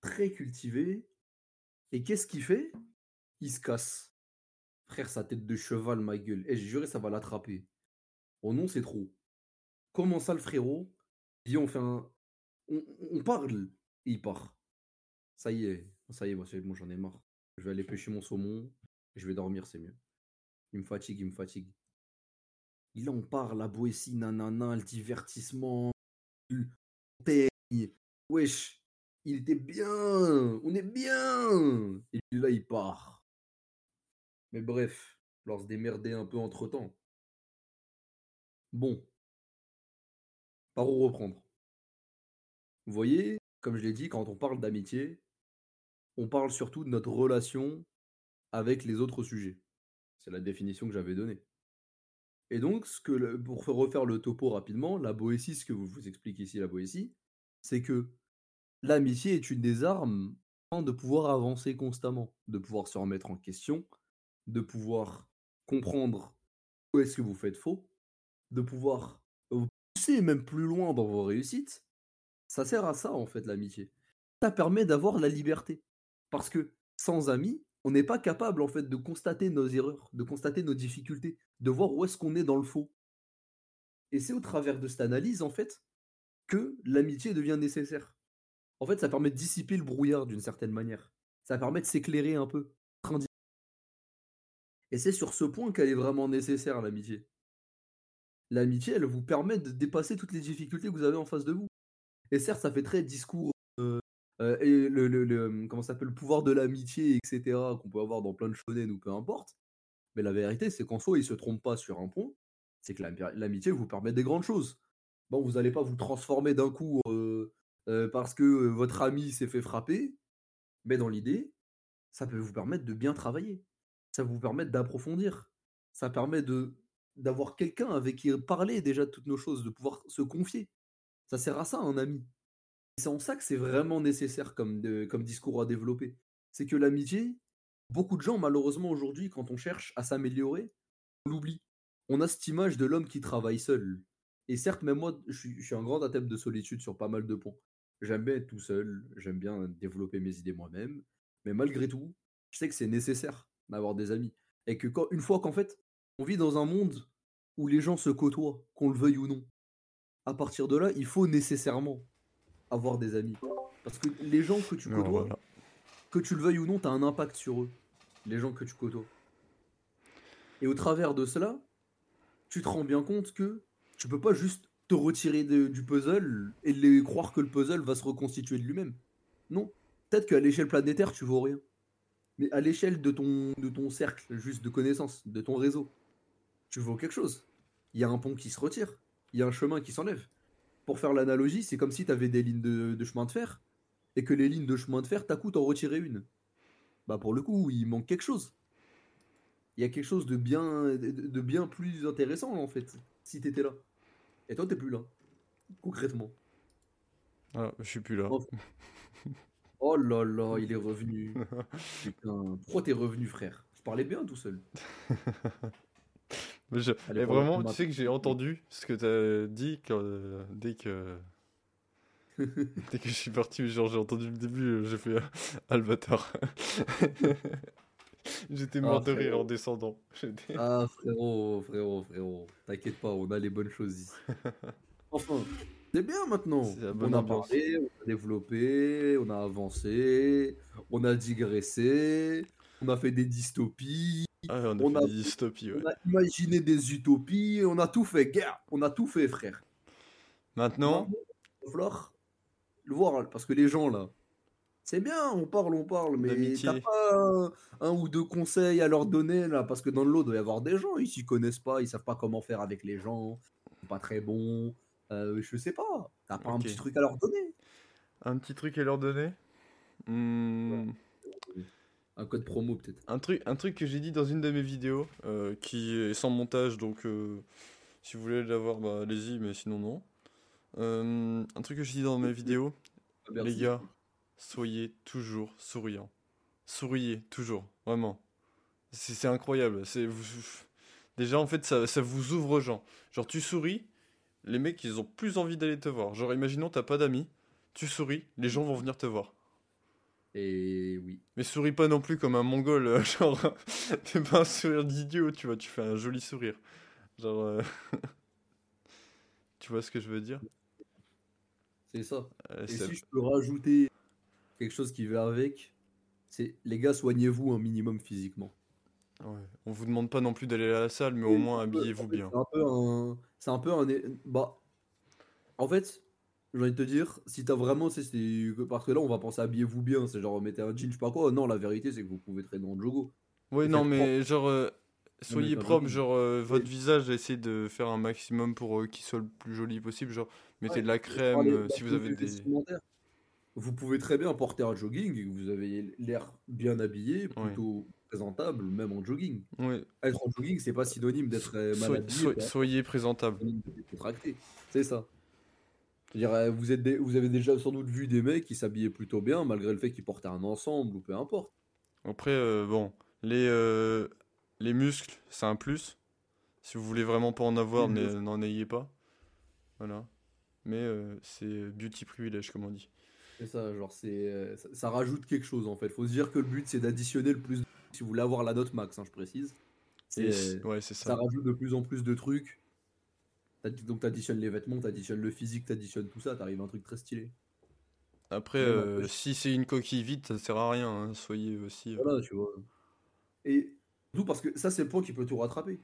très cultivé. Et qu'est-ce qu'il fait? Il se casse. Frère, sa tête de cheval, ma gueule. Et j'ai juré, ça va l'attraper. Oh non, c'est trop. Comment ça, le frérot? Viens, on fait un. On, parle. Et il part. Ça y est. Ça y est, moi, bon, j'en ai marre. Je vais aller pêcher mon saumon. Je vais dormir, c'est mieux. Il me fatigue, il me fatigue. Là, on parle, la Boétie, nanana, le divertissement. Wesh, il était bien, on est bien. Et là, il part. Mais bref, leur se démerder un peu entre temps. Bon. Par où reprendre? Vous voyez, comme je l'ai dit, quand on parle d'amitié, on parle surtout de notre relation avec les autres sujets. C'est la définition que j'avais donnée. Et donc, ce que pour faire- refaire le topo rapidement, la Boétie, ce que vous vous explique ici, la Boétie, c'est que l'amitié est une des armes de pouvoir avancer constamment, de pouvoir se remettre en question, de pouvoir comprendre où est-ce que vous faites faux, de pouvoir pousser même plus loin dans vos réussites. Ça sert à ça, en fait, l'amitié. ça permet d'avoir la liberté. Parce que sans amis, on n'est pas capable en fait de constater nos erreurs, de constater nos difficultés, de voir où est-ce qu'on est dans le faux. Et c'est au travers de cette analyse en fait que l'amitié devient nécessaire. En fait, ça permet de dissiper le brouillard d'une certaine manière. Ça permet de s'éclairer un peu. Et c'est sur ce point qu'elle est vraiment nécessaire, l'amitié. L'amitié, elle vous permet de dépasser toutes les difficultés que vous avez en face de vous. Et certes, ça fait très discours euh, euh, et le, le, comment s'appelle le pouvoir de l'amitié, etc. qu'on peut avoir dans plein de shonen ou peu importe. Mais la vérité, c'est qu'en soi, il se trompe pas sur un point. C'est que l'amitié vous permet des grandes choses. Bon, vous n'allez pas vous transformer d'un coup euh, parce que votre ami s'est fait frapper, mais dans l'idée, ça peut vous permettre de bien travailler. Ça vous permet d'approfondir. Ça permet de d'avoir quelqu'un avec qui parler déjà de toutes nos choses, de pouvoir se confier. Ça sert à ça, un ami. C'est en ça que c'est vraiment nécessaire comme, discours à développer. C'est que l'amitié, beaucoup de gens, malheureusement, aujourd'hui, quand on cherche à s'améliorer, on l'oublie. On a cette image de l'homme qui travaille seul. Et certes, même moi, je suis, un grand adepte de solitude sur pas mal de points. J'aime bien être tout seul, j'aime bien développer mes idées moi-même. Mais malgré tout, je sais que c'est nécessaire d'avoir des amis. Et que une fois qu'en fait, on vit dans un monde où les gens se côtoient, qu'on le veuille ou non, à partir de là, il faut nécessairement avoir des amis. Parce que les gens que tu côtoies, que tu le veuilles ou non, tu as un impact sur eux. Les gens que tu côtoies. Et au travers de cela, tu te rends bien compte que tu peux pas juste te retirer du puzzle et les, croire que le puzzle va se reconstituer de lui-même. Non. Peut-être qu'à l'échelle planétaire, tu vaux rien. Mais à l'échelle de ton, de ton cercle, juste de connaissances, de ton réseau, tu vaux quelque chose. Il y a un pont qui se retire, il y a un chemin qui s'enlève. Pour faire l'analogie, c'est comme si tu avais des lignes de, chemin de fer, et que les lignes de chemin de fer, t'as coup t'en retirer une. Bah pour le coup, il manque quelque chose. Il y a quelque chose de bien, de bien plus intéressant en fait, si t'étais là. Et toi, t'es plus là. Concrètement. Ah, je suis plus là. Oh, oh là là, il est revenu. Putain, pourquoi t'es revenu, frère? Je parlais bien tout seul. Mais vraiment, tu sais que j'ai entendu ce que t'as dit quand, euh, dès que. dès que je suis parti, genre j'ai entendu le début, euh, j'ai fait euh, Albator. J'étais mort de rire en descendant. Ah frérot, frérot, frérot, t'inquiète pas, on a les bonnes choses ici. Enfin, c'est bien maintenant. On a parlé, on a développé, on a avancé, on a digressé, on a fait des dystopies. Ah, on a fait des dystopies, ouais. On a imaginé des utopies, on a tout fait, guerre, on a tout fait, frère. Maintenant, il va falloir le voir, parce que les gens là, c'est bien, on parle, on parle, mais t'as pas un, ou deux conseils à leur donner là, parce que dans le lot, il doit y avoir des gens, ils s'y connaissent pas, ils savent pas comment faire avec les gens, ils sont pas très bons, euh, je sais pas, t'as pas un petit truc à leur donner? Un petit truc à leur donner? Hmm. Un code promo peut-être. Un truc, un truc que j'ai dit dans une de mes vidéos, euh, qui est sans montage, donc euh, si vous voulez l'avoir, bah, allez-y, mais sinon non. un truc que j'ai dit dans mes vidéos, les gars, soyez toujours souriant. Souriez, toujours, vraiment. C'est incroyable. C'est Déjà, en fait, ça, ça vous ouvre aux gens. Genre, tu souris, les mecs, ils ont plus envie d'aller te voir. Genre, imaginons, t'as pas d'amis, tu souris, les gens vont venir te voir. Et oui. Mais souris pas non plus comme un mongol, euh, genre, t'es pas un sourire d'idiot, tu vois, tu fais un joli sourire. Genre, euh, tu vois ce que je veux dire? C'est ça. Et si je peux rajouter quelque chose qui va avec, c'est les gars, soignez-vous un minimum physiquement. Ouais. On vous demande pas non plus d'aller à la salle, mais au moins habillez-vous bien. C'est un peu un. C'est un peu un. Bah. En fait, j'ai envie de te dire, si t'as vraiment. C'est, parce que là, on va penser habillez-vous bien. C'est genre, mettez un jean, je sais pas quoi. Non, la vérité, c'est que vous pouvez traîner en jogo. Oui, non, mais genre. Euh, soyez propre, genre euh, votre visage, essayez de faire un maximum pour euh, qu'il soit le plus joli possible. Genre, mettez de la crème si vous avez des vous pouvez très bien porter un jogging et vous avez l'air bien habillé, plutôt présentable, même en jogging. Être en jogging, c'est pas synonyme d'être euh, mal habillé. soyez présentable. C'est ça. Dire euh, vous, êtes vous avez déjà sans doute vu des mecs qui s'habillaient plutôt bien, malgré le fait qu'ils portaient un ensemble ou peu importe. Après, euh, bon, les, les muscles, c'est un plus. Si vous voulez vraiment pas en avoir, n'en ayez pas. Voilà. Mais c'est beauty privilège, comme on dit. C'est ça, genre, c'est, euh, ça, ça rajoute quelque chose en fait. Faut se dire que le but c'est d'additionner le plus. de- Si vous voulez avoir la note max, hein, je précise. Et ouais, c'est ça ça. rajoute de plus en plus de trucs. Donc t'additionnes les vêtements, t'additionnes le physique, t'additionnes tout ça, t'arrives à un truc très stylé. Après, euh, si c'est une coquille vide, ça sert à rien. hein, Soyez aussi. euh, voilà, tu vois. Et tout parce que ça c'est le point qui peut tout rattraper.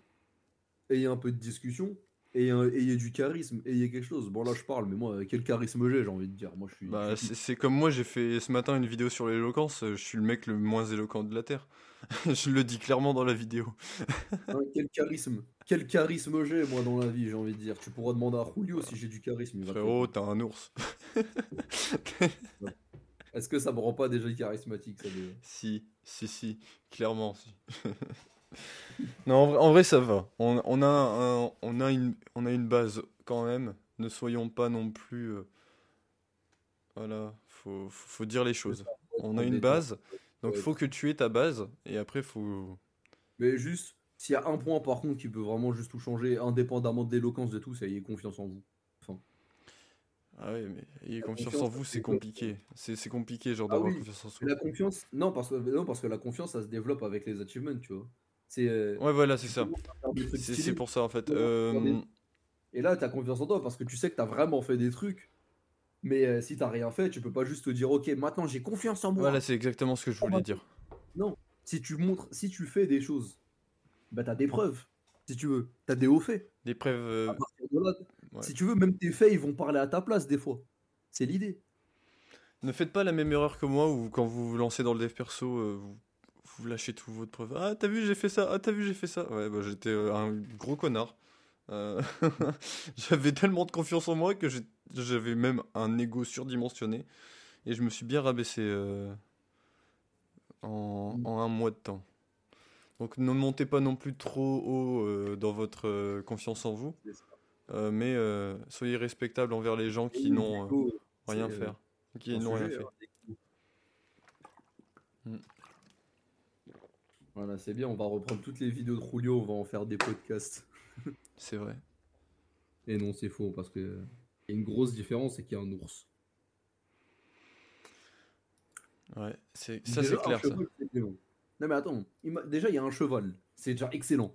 Ayez un peu de discussion, ayez, un- ayez du charisme, ayez quelque chose. Bon là je parle, mais moi quel charisme j'ai, j'ai envie de dire. Moi je suis. Bah, c'est comme moi, j'ai fait ce matin une vidéo sur l'éloquence. euh, Je suis le mec le moins éloquent de la Terre. Je le dis clairement dans la vidéo. Hein, quel charisme, quel charisme j'ai moi dans la vie, j'ai envie de dire. Tu pourras demander à Julio si j'ai du charisme. il va Frérot, t'as un ours. Est-ce que ça me rend pas déjà charismatique ça déjà? Si, si, si, clairement, si. non, en vrai, en vrai, ça va. On, on a un- on, a une, on a une base quand même. Ne soyons pas non plus. euh, Voilà, faut, faut, faut dire les choses. On a une base, donc faut que tu aies ta base, et après, faut. Mais juste, s'il y a un point par contre qui peut vraiment juste tout changer, indépendamment de l'éloquence de tout, c'est ayez confiance en vous. Enfin, Ah ouais, mais ayez confiance confiance, en vous, c'est compliqué. C'est compliqué, genre Ah d'avoir oui, confiance en soi. la confiance, non parce que non parce que la confiance ça se développe avec les achievements, tu vois. C'est euh, Ouais, voilà, c'est tu ça. C'est pour ça, en fait. tu Euh, Et là, t'as confiance en toi parce que tu sais que t'as vraiment fait des trucs. Mais euh, si t'as rien fait, tu peux pas juste te dire ok maintenant j'ai confiance en moi. Voilà, c'est exactement ce que je voulais dire. Non, si tu montres, si tu fais des choses, bah t'as des preuves. Si tu veux, t'as des hauts faits. Des preuves. À partir de là, Ouais. si tu veux, même tes faits, ils vont parler à ta place des fois. C'est l'idée. Ne faites pas la même erreur que moi où quand vous vous lancez dans le dev perso, vous, vous lâchez tout votre preuve. Ah, t'as vu, j'ai fait ça. Ah, t'as vu, j'ai fait ça. Ouais, bah j'étais euh, un gros connard. Euh, J'avais tellement de confiance en moi que j'avais même un ego surdimensionné. Et je me suis bien rabaissé euh, en, en un mois de temps. Donc ne montez pas non plus trop haut dans votre confiance en vous. Mais soyez respectable envers les gens qui n'ont rien faire. Qui n'ont rien fait. Voilà, c'est bien, on va reprendre toutes les vidéos de Julio, on va en faire des podcasts. C'est vrai. Et non, c'est faux, parce que y a une grosse différence, c'est qu'il y a un ours. Ouais, c'est ça c'est clair ça. cheval. Non mais attends, ima- déjà il y a un cheval, c'est déjà excellent.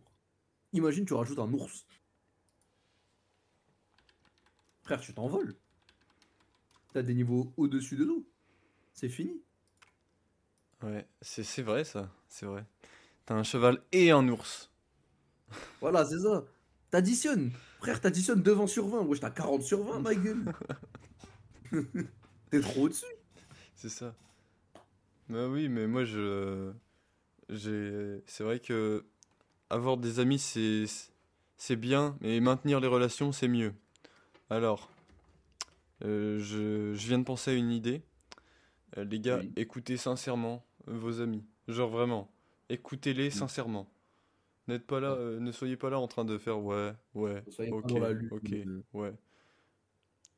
Imagine tu rajoutes un ours. Frère, tu t'envoles. T'as des niveaux au-dessus de nous. C'est fini. Ouais, c'est c'est vrai ça, c'est vrai. T'as un cheval et un ours. Voilà, c'est ça. T'additionnes. Frère, t'additionnes 2 20 sur 20. Wesh, t'as 40 sur 20, ma gueule. T'es trop au-dessus. C'est ça. Bah oui, mais moi je j'ai c'est vrai que avoir des amis c'est c'est bien, mais maintenir les relations c'est mieux. Alors, euh, je, je viens de penser à une idée. Euh, les gars, Oui. écoutez sincèrement vos amis. Genre vraiment, écoutez-les sincèrement. N'êtes pas là, euh, ne soyez pas là en train de faire ouais, ouais, Soyez ok, ok, ouais.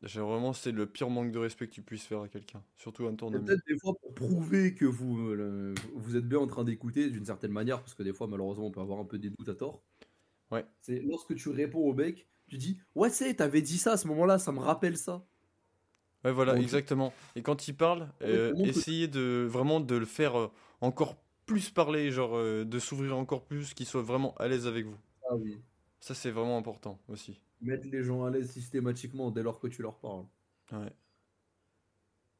J'ai vraiment, c'est le pire manque de respect que tu puisses faire à quelqu'un, surtout un tournoi. Peut-être des fois pour prouver que vous, euh, le- vous êtes bien en train d'écouter d'une certaine manière, parce que des fois, malheureusement, on peut avoir un peu des doutes à tort. Ouais. C'est lorsque tu réponds au mec, tu dis Ouais, c'est, t'avais dit ça à ce moment-là, ça me rappelle ça. Ouais, voilà, Donc- exactement. Et quand il parle, euh, essayez de vraiment de le faire euh, encore plus parler, genre euh, de s'ouvrir encore plus, qu'il soit vraiment à l'aise avec vous. Ah oui. Ça, c'est vraiment important aussi. Mettre les gens à l'aise systématiquement dès lors que tu leur parles. Ouais.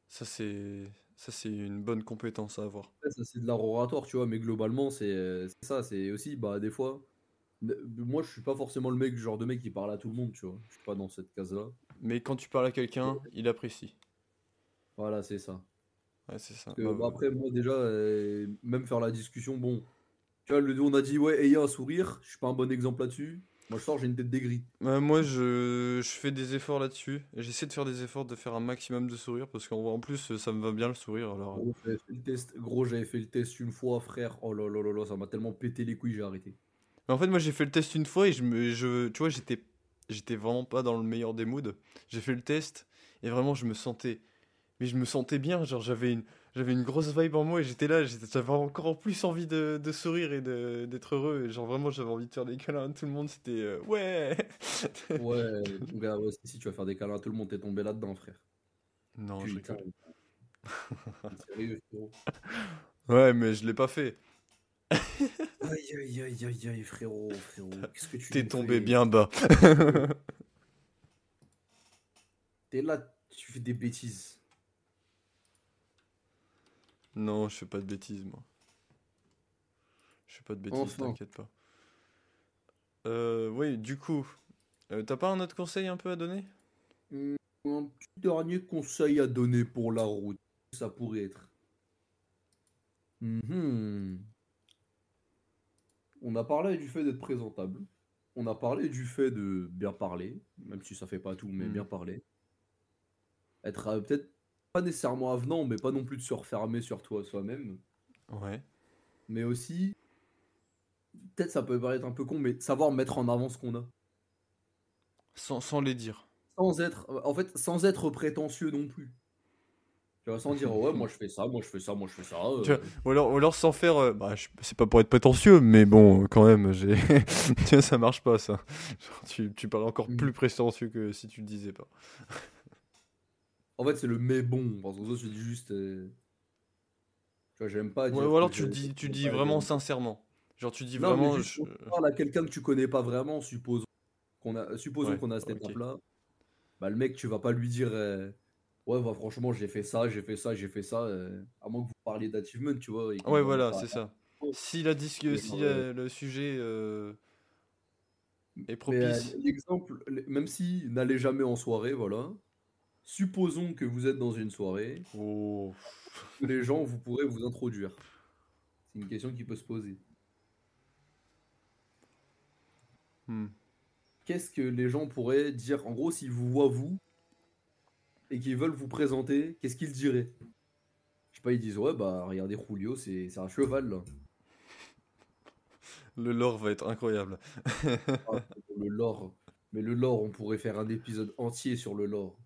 Ça, c'est ça, c'est une bonne compétence à avoir. Ouais, ça, c'est de l'art oratoire, tu vois, mais globalement, c'est ça. C'est aussi, bah, des fois, moi, je suis pas forcément le mec, le genre de mec qui parle à tout le monde, tu vois. Je suis pas dans cette case-là. Mais quand tu parles à quelqu'un, il apprécie. Voilà, c'est ça. Ouais, c'est ça. Que, Bah, bah, après, moi, déjà, euh, même faire la discussion, bon, tu vois, le, on a dit, ouais, ayez un sourire, je suis pas un bon exemple là-dessus. Moi, je sors, j'ai une tête. Ouais, moi, je, je fais des efforts là-dessus. J'essaie de faire des efforts, de faire un maximum de sourire, parce qu'en en plus, ça me va bien le sourire. Alors, Gros, j'avais fait le test, gros, j'avais fait le test une fois, frère. Oh là là là là, ça m'a tellement pété les couilles, j'ai arrêté. Mais en fait, moi, j'ai fait le test une fois et je me, je, tu vois, j'étais, j'étais vraiment pas dans le meilleur des moods. J'ai fait le test et vraiment, je me sentais, mais je me sentais bien. Genre, j'avais une, j'avais une grosse vibe en moi et j'étais là, j'avais encore en plus envie de, de sourire et d'être heureux. Et genre, vraiment, j'avais envie de faire des câlins à tout le monde. C'était, euh, ouais! Ouais, gars, ouais, si, tu vas faire des câlins à tout le monde, t'es tombé là-dedans, frère. Non, je. Sérieux. Ouais, mais je l'ai pas fait. Aïe, aïe, aïe, aïe, aïe, frérot, frérot. Qu'est-ce que tu T'es tombé fais? bien bas. T'es là, tu fais des bêtises. non, je fais pas de bêtises, moi. Je fais pas de bêtises, Enfin. t'inquiète pas. Euh, oui, du coup, euh, t'as pas un autre conseil un peu à donner? Hmm, Un petit dernier conseil à donner pour la route, ça pourrait être. Mhm. On a parlé du fait d'être présentable. On a parlé du fait de bien parler, même si ça fait pas tout, mais Mhm. bien parler. Être euh, peut-être pas nécessairement avenant, mais pas non plus de se refermer sur toi soi-même. Ouais. Mais aussi, peut-être ça peut paraître un peu con, mais savoir mettre en avant ce qu'on a. Sans, sans les dire. sans être en fait sans être prétentieux non plus tu vois sans dire ouais moi je fais ça moi je fais ça moi je fais ça euh, Tu vois, Ou alors, ou alors sans faire. euh, bah, c'est pas pour être prétentieux, mais bon, quand même, j'ai. tu ça marche pas, ça. Genre, tu, tu parles encore Mm. plus prétentieux que si tu le disais pas. en fait c'est le mais bon parce que ça je dis juste euh, tu vois j'aime pas dire Ouais, ou alors tu dis, tu dis vraiment sincèrement. Genre, tu dis non mais vraiment. je- tu parles à quelqu'un que tu connais pas vraiment supposons qu'on a supposons Ouais, qu'on a à cette ok. étape là bah le mec tu vas pas lui dire euh, ouais bah franchement j'ai fait ça j'ai fait ça j'ai fait ça euh, à moins que vous parliez d'achievement tu vois et Ouais, voilà, c'est ça. Si, la dis- Mais si euh, le sujet euh, est propice. l'exemple, même si n'allez jamais en soirée, voilà. Supposons que vous êtes dans une soirée, Oh. les gens, vous pourrez vous introduire. C'est une question qui peut se poser. Hmm. Qu'est-ce que les gens pourraient dire? En gros, s'ils vous voient vous et qu'ils veulent vous présenter, qu'est-ce qu'ils diraient? Je sais pas, ils disent ouais bah regardez Julio, c'est un cheval là. Le lore va être incroyable. Ah, le lore. Mais le lore, on pourrait faire un épisode entier sur le lore.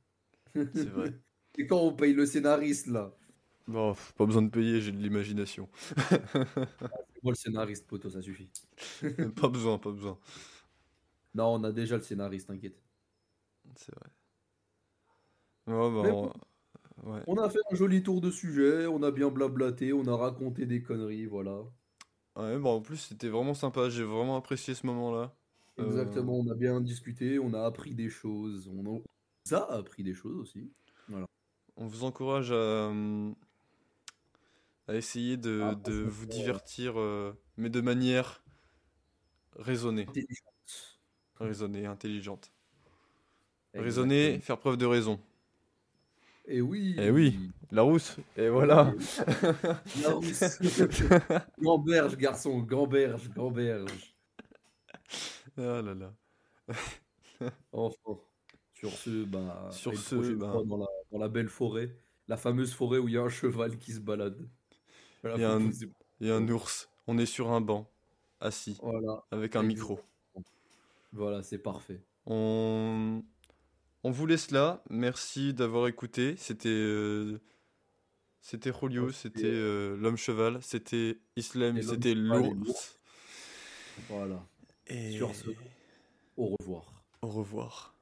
C'est vrai. Et quand on paye le scénariste là? Bon, pff, pas besoin de payer, j'ai de l'imagination. Moi le scénariste, poto, ça suffit. pas besoin, pas besoin. Non, on a déjà le scénariste, t'inquiète. C'est vrai. Bah, on- ouais. On a fait un joli tour de sujet, on a bien blablaté, on a raconté des conneries, voilà. Ouais, bah, en plus, c'était vraiment sympa. J'ai vraiment apprécié ce moment-là. Euh, Exactement, on a bien discuté, on a appris des choses, on a... ça a appris des choses aussi. On vous encourage à, euh, à essayer de, Ah, de vous divertir, euh, mais de manière raisonnée. Intelligente. Raisonnée, intelligente. Exactement. Raisonner, faire preuve de raison. Et oui. Eh oui. La rousse. Et voilà. La rousse. Gamberge, garçon, gamberge, gamberge. Ah là là. Enfin. Sur ce, bah, Sur ce, bah. dans la, dans la belle forêt, la fameuse forêt où il y a un cheval qui se balade. Il y a un- poser- Et un ours. On est sur un banc, assis, Voilà, avec un micro. voilà, c'est parfait. On... On vous laisse là. Merci d'avoir écouté. C'était euh, c'était Julio, Ouais, c'était euh, l'homme cheval, c'était Islam, c'était l'ours. Voilà. Et Sur ce, au revoir. au revoir.